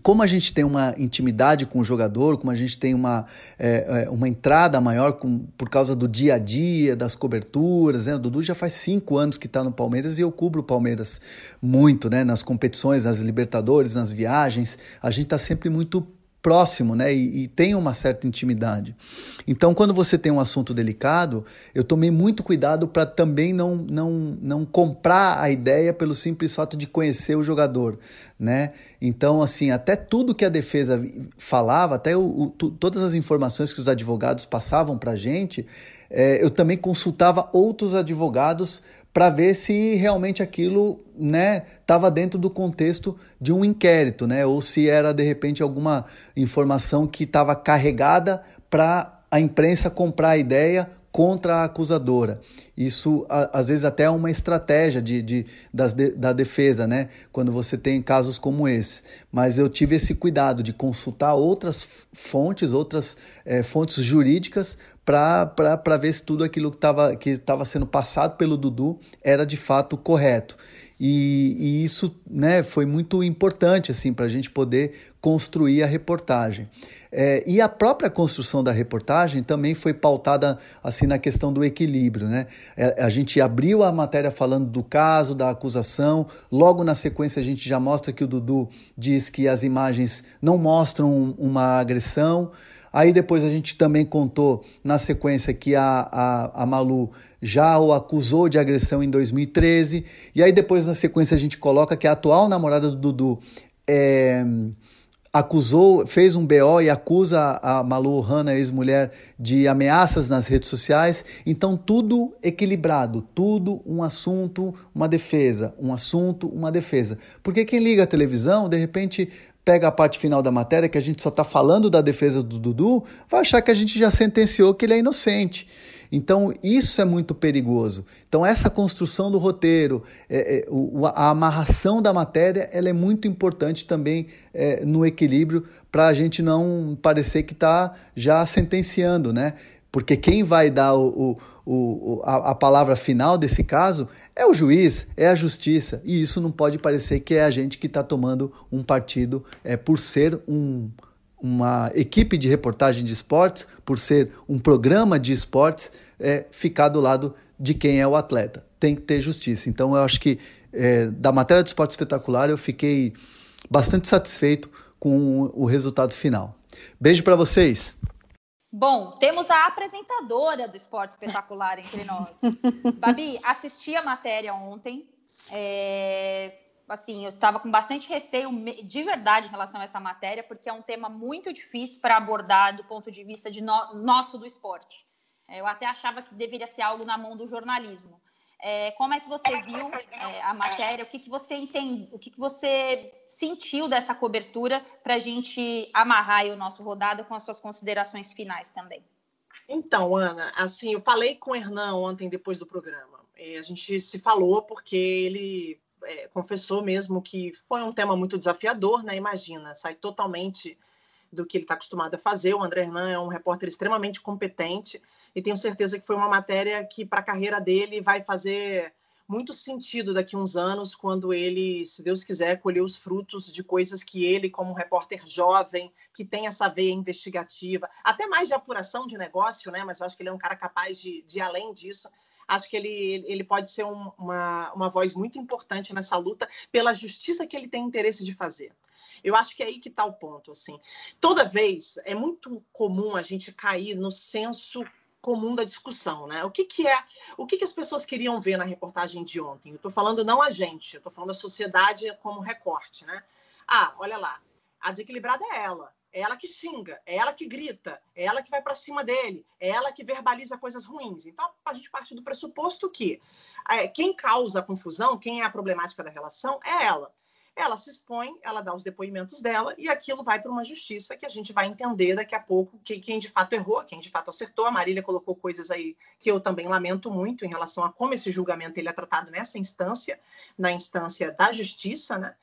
como a gente tem uma intimidade com o jogador, como a gente tem uma, é, é, uma entrada maior com, por causa do dia a dia, das coberturas, né? O Dudu já faz cinco anos que está no Palmeiras e eu cubro o Palmeiras muito, né? Nas competições, nas Libertadores, nas viagens. A gente está sempre muito próximo, né? E, e, tem uma certa intimidade. Então, quando você tem um assunto delicado, eu tomei muito cuidado para também não, não, não comprar a ideia pelo simples fato de conhecer o jogador, né? Então, assim, até tudo que a defesa falava, até o, o, todas as informações que os advogados passavam para a gente, é, eu também consultava outros advogados para ver se realmente aquilo né estava dentro do contexto de um inquérito, né? Ou se era de repente alguma informação que estava carregada para a imprensa comprar a ideia contra a acusadora. Isso, às vezes, até é uma estratégia de, de, das de, da defesa, né? Quando você tem casos como esse. Mas eu tive esse cuidado de consultar outras fontes, outras é, fontes jurídicas, para ver se tudo aquilo que estava que sendo passado pelo Dudu era de fato correto. E, e isso né, foi muito importante assim, para a gente poder construir a reportagem. É, e a própria construção da reportagem também foi pautada assim na questão do equilíbrio. Né? É, a gente abriu a matéria falando do caso, da acusação, logo na sequência a gente já mostra que o Dudu diz que as imagens não mostram uma agressão. Aí depois a gente também contou na sequência que a, a, a Malu já o acusou de agressão em 2013. E aí depois na sequência a gente coloca que a atual namorada do Dudu é, acusou, fez um BO e acusa a Malu Hanna, ex-mulher, de ameaças nas redes sociais. Então, tudo equilibrado, tudo um assunto, uma defesa, um assunto, uma defesa. Porque quem liga a televisão, de repente, pega a parte final da matéria, que a gente só está falando da defesa do Dudu, vai achar que a gente já sentenciou que ele é inocente. Então, isso é muito perigoso. Então, essa construção do roteiro, é, é, o, a amarração da matéria, ela é muito importante também é, no equilíbrio para a gente não parecer que está já sentenciando, né? Porque quem vai dar o, o, o a, a palavra final desse caso é o juiz, é a justiça. E isso não pode parecer que é a gente que está tomando um partido é, por ser um, uma equipe de reportagem de esportes, por ser um programa de esportes, é, ficar do lado de quem é o atleta. Tem que ter justiça. Então, eu acho que é, da matéria do esporte espetacular eu fiquei bastante satisfeito com o resultado final. Beijo para vocês! Bom, temos a apresentadora do Esporte Espetacular entre nós. Babi, assisti a matéria ontem. É, assim, eu estava com bastante receio de verdade em relação a essa matéria, porque é um tema muito difícil para abordar do ponto de vista de no, nosso do esporte. É, eu até achava que deveria ser algo na mão do jornalismo. É, como é que você viu é, a matéria? O que, que você entende? O que, que você sentiu dessa cobertura para a gente amarrar o nosso rodado com as suas considerações finais também? Então, Ana, assim, eu falei com o Hernan ontem depois do programa. A gente se falou porque ele é, confessou mesmo que foi um tema muito desafiador, né? Imagina, sai totalmente do que ele está acostumado a fazer. O André Hernan é um repórter extremamente competente e tenho certeza que foi uma matéria que, para a carreira dele, vai fazer muito sentido daqui a uns anos, quando ele, se Deus quiser, colher os frutos de coisas que ele, como repórter jovem, que tem essa veia investigativa, até mais de apuração de negócio, né? Mas eu acho que ele é um cara capaz de, de ir além disso. Acho que ele, ele pode ser um, uma, uma voz muito importante nessa luta pela justiça que ele tem interesse de fazer. Eu acho que é aí que está o ponto. Assim, toda vez é muito comum a gente cair no senso comum da discussão, né? O que, que é, o que, que as pessoas queriam ver na reportagem de ontem? Eu estou falando não a gente, eu estou falando a sociedade como recorte, né? Ah, olha lá, a desequilibrada é ela, é ela que xinga, é ela que grita, é ela que vai para cima dele, é ela que verbaliza coisas ruins. Então a gente parte do pressuposto que é, quem causa a confusão, quem é a problemática da relação, é ela. Ela se expõe, ela dá os depoimentos dela e aquilo vai para uma justiça que a gente vai entender daqui a pouco quem, quem, de fato errou, quem de fato acertou. A Marília colocou coisas aí que eu também lamento muito em relação a como esse julgamento ele é tratado nessa instância, na instância da justiça, né?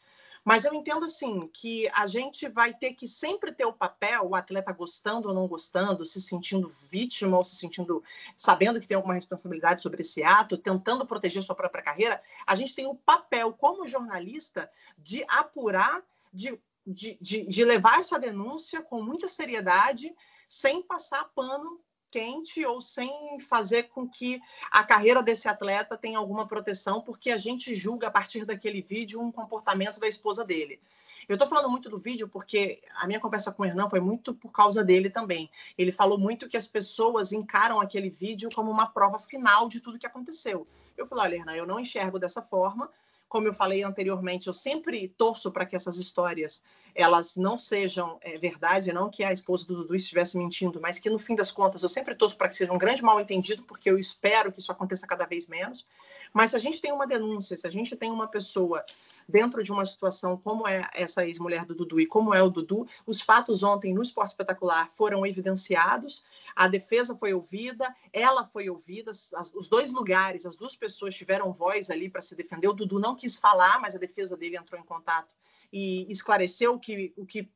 Mas eu entendo assim que a gente vai ter que sempre ter o papel, o atleta gostando ou não gostando, se sentindo vítima ou se sentindo sabendo que tem alguma responsabilidade sobre esse ato, tentando proteger sua própria carreira, a gente tem o papel como jornalista de apurar, de, de, de, de levar essa denúncia com muita seriedade, sem passar pano quente ou sem fazer com que a carreira desse atleta tenha alguma proteção, porque a gente julga a partir daquele vídeo um comportamento da esposa dele. Eu estou falando muito do vídeo porque a minha conversa com o Hernan foi muito por causa dele também. Ele falou muito que as pessoas encaram aquele vídeo como uma prova final de tudo que aconteceu. Eu falei, olha, Hernan, eu não enxergo dessa forma como eu falei anteriormente, eu sempre torço para que essas histórias elas não sejam é, verdade, não que a esposa do Dudu estivesse mentindo, mas que no fim das contas eu sempre torço para que seja um grande mal entendido, porque eu espero que isso aconteça cada vez menos. Mas se a gente tem uma denúncia, se a gente tem uma pessoa dentro de uma situação como é essa ex-mulher do Dudu e como é o Dudu, os fatos ontem no Esporte Espetacular foram evidenciados, a defesa foi ouvida, ela foi ouvida, as, os dois lugares, as duas pessoas tiveram voz ali para se defender. O Dudu não quis falar, mas a defesa dele entrou em contato e esclareceu o que, o que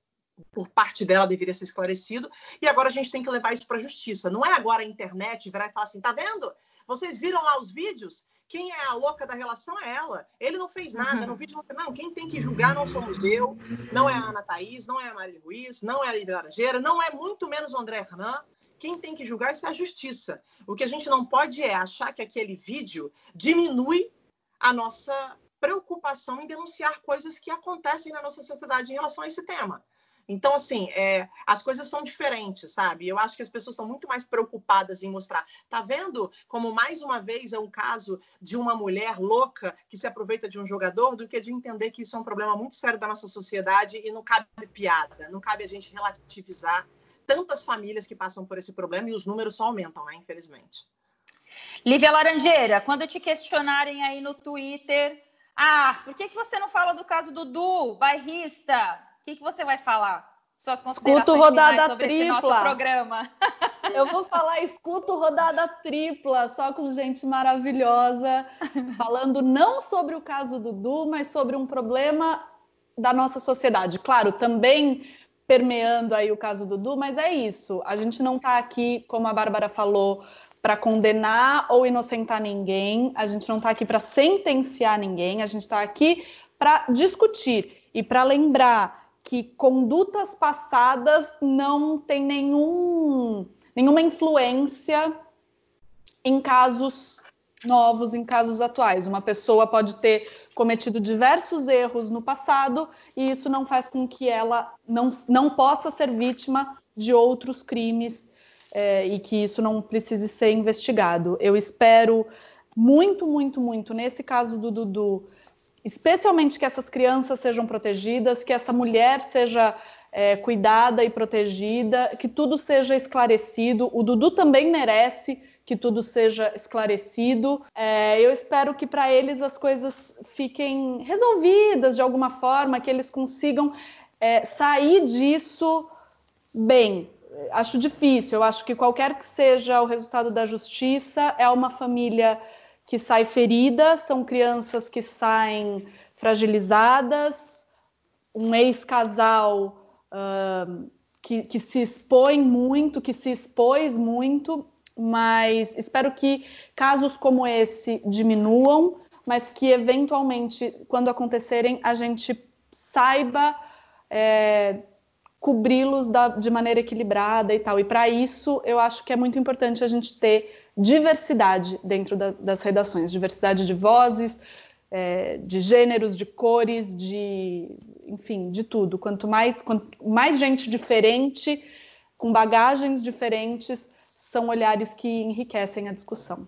por parte dela deveria ser esclarecido, e agora a gente tem que levar isso para a justiça. Não é agora a internet virar e falar assim, tá vendo? Vocês viram lá os vídeos? Quem é a louca da relação é ela. Ele não fez nada, uhum. no vídeo não, não, quem tem que julgar não somos eu, não é a Ana Thaís, não é a Maria Ruiz, não é a Lívia Laranjeira, não é muito menos o André Hernan. Quem tem que julgar isso é a justiça. O que a gente não pode é achar que aquele vídeo diminui a nossa preocupação em denunciar coisas que acontecem na nossa sociedade em relação a esse tema. Então, assim, é, as coisas são diferentes, sabe? Eu acho que as pessoas estão muito mais preocupadas em mostrar. Tá vendo como, mais uma vez, é um caso de uma mulher louca que se aproveita de um jogador, do que de entender que isso é um problema muito sério da nossa sociedade e não cabe piada, não cabe a gente relativizar tantas famílias que passam por esse problema e os números só aumentam, né? Infelizmente. Lívia Laranjeira, quando te questionarem aí no Twitter, ah, por que, que você não fala do caso do Du, bairrista? O que, que você vai falar? Suas escuto rodada sobre tripla. esse nosso programa. Eu vou falar, escuto rodada tripla, só com gente maravilhosa, falando não sobre o caso do Du, mas sobre um problema da nossa sociedade. Claro, também permeando aí o caso do Du, mas é isso. A gente não está aqui, como a Bárbara falou, para condenar ou inocentar ninguém, a gente não está aqui para sentenciar ninguém, a gente está aqui para discutir e para lembrar que condutas passadas não têm nenhum, nenhuma influência em casos novos, em casos atuais. Uma pessoa pode ter cometido diversos erros no passado e isso não faz com que ela não, não possa ser vítima de outros crimes é, e que isso não precise ser investigado. Eu espero muito, muito, muito, nesse caso do Dudu, especialmente que essas crianças sejam protegidas, que essa mulher seja é, cuidada e protegida, que tudo seja esclarecido. O Dudu também merece que tudo seja esclarecido. É, eu espero que para eles as coisas fiquem resolvidas de alguma forma, que eles consigam é, sair disso bem. Acho difícil, eu acho que qualquer que seja o resultado da justiça, é uma família que sai ferida, são crianças que saem fragilizadas, um ex-casal uh, que, que se expõe muito, que se expôs muito, mas espero que casos como esse diminuam, mas que eventualmente, quando acontecerem, a gente saiba é, cobri-los de maneira equilibrada e tal. E para isso, eu acho que é muito importante a gente ter diversidade dentro da, das redações, diversidade de vozes, é, de gêneros, de cores, de enfim, de tudo. Quanto mais, quanto mais gente diferente, com bagagens diferentes, são olhares que enriquecem a discussão.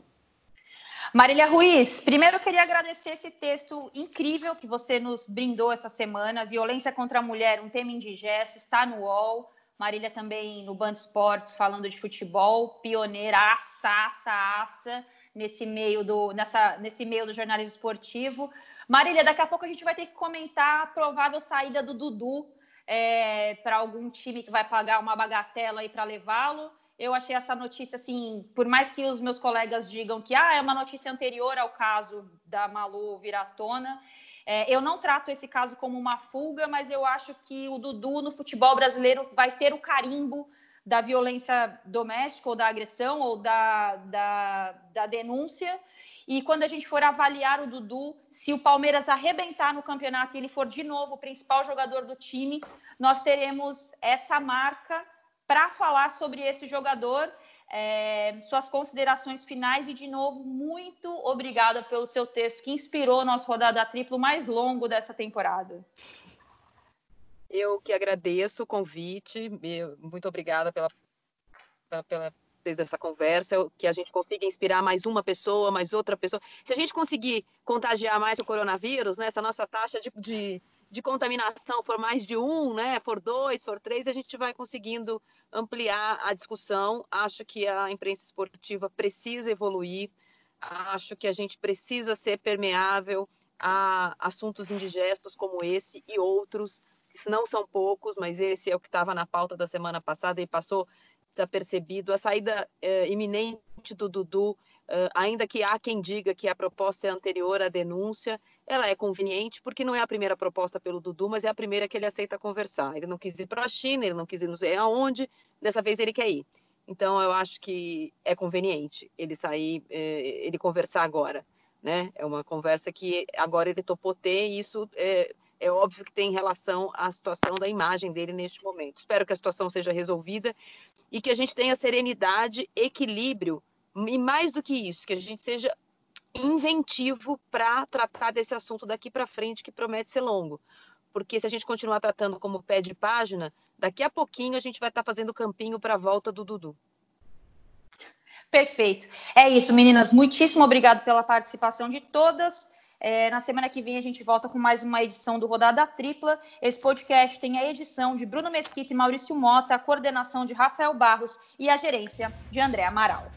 Marília Ruiz, primeiro eu queria agradecer esse texto incrível que você nos brindou essa semana. Violência contra a mulher, um tema indigesto, está no UOL. Marília também no Band Esportes falando de futebol, pioneira, aça, aça, graça nesse meio do, nessa, nesse meio do jornalismo esportivo. Marília, daqui a pouco a gente vai ter que comentar a provável saída do Dudu é, para algum time que vai pagar uma bagatela aí para levá-lo. Eu achei essa notícia assim, por mais que os meus colegas digam que ah, é uma notícia anterior ao caso da Malu vir à tona, é, eu não trato esse caso como uma fuga, mas eu acho que o Dudu no futebol brasileiro vai ter o carimbo da violência doméstica ou da agressão ou da, da, da denúncia. E quando a gente for avaliar o Dudu, se o Palmeiras arrebentar no campeonato e ele for de novo o principal jogador do time, nós teremos essa marca para falar sobre esse jogador. É, suas considerações finais e, de novo, muito obrigada pelo seu texto que inspirou o nosso rodada triplo mais longo dessa temporada. Eu que agradeço o convite, muito obrigada pela, pela, pela dessa conversa, que a gente consiga inspirar mais uma pessoa, mais outra pessoa. Se a gente conseguir contagiar mais o coronavírus, né, essa nossa taxa de, de, de contaminação for mais de um, né, for dois, for três, a gente vai conseguindo ampliar a discussão. Acho que a imprensa esportiva precisa evoluir, acho que a gente precisa ser permeável a assuntos indigestos como esse e outros não são poucos, mas esse é o que estava na pauta da semana passada e passou desapercebido. A saída é, iminente do Dudu, é, ainda que há quem diga que a proposta é anterior à denúncia, ela é conveniente porque não é a primeira proposta pelo Dudu, mas é a primeira que ele aceita conversar. Ele não quis ir para a China, ele não quis ir não sei aonde, dessa vez ele quer ir. Então eu acho que é conveniente ele sair, é, ele conversar agora. Né? É uma conversa que agora ele topou ter e isso é, é óbvio que tem relação à situação da imagem dele neste momento. Espero que a situação seja resolvida e que a gente tenha serenidade, equilíbrio e mais do que isso, que a gente seja inventivo para tratar desse assunto daqui para frente, que promete ser longo. Porque se a gente continuar tratando como pé de página, daqui a pouquinho a gente vai estar tá fazendo campinho para a volta do Dudu. Perfeito. É isso, meninas. Muitíssimo obrigado pela participação de todas. É, na semana que vem a gente volta com mais uma edição do Rodada Tripla. Esse podcast tem a edição de Bruno Mesquita e Maurício Mota, a coordenação de Rafael Barros e a gerência de André Amaral.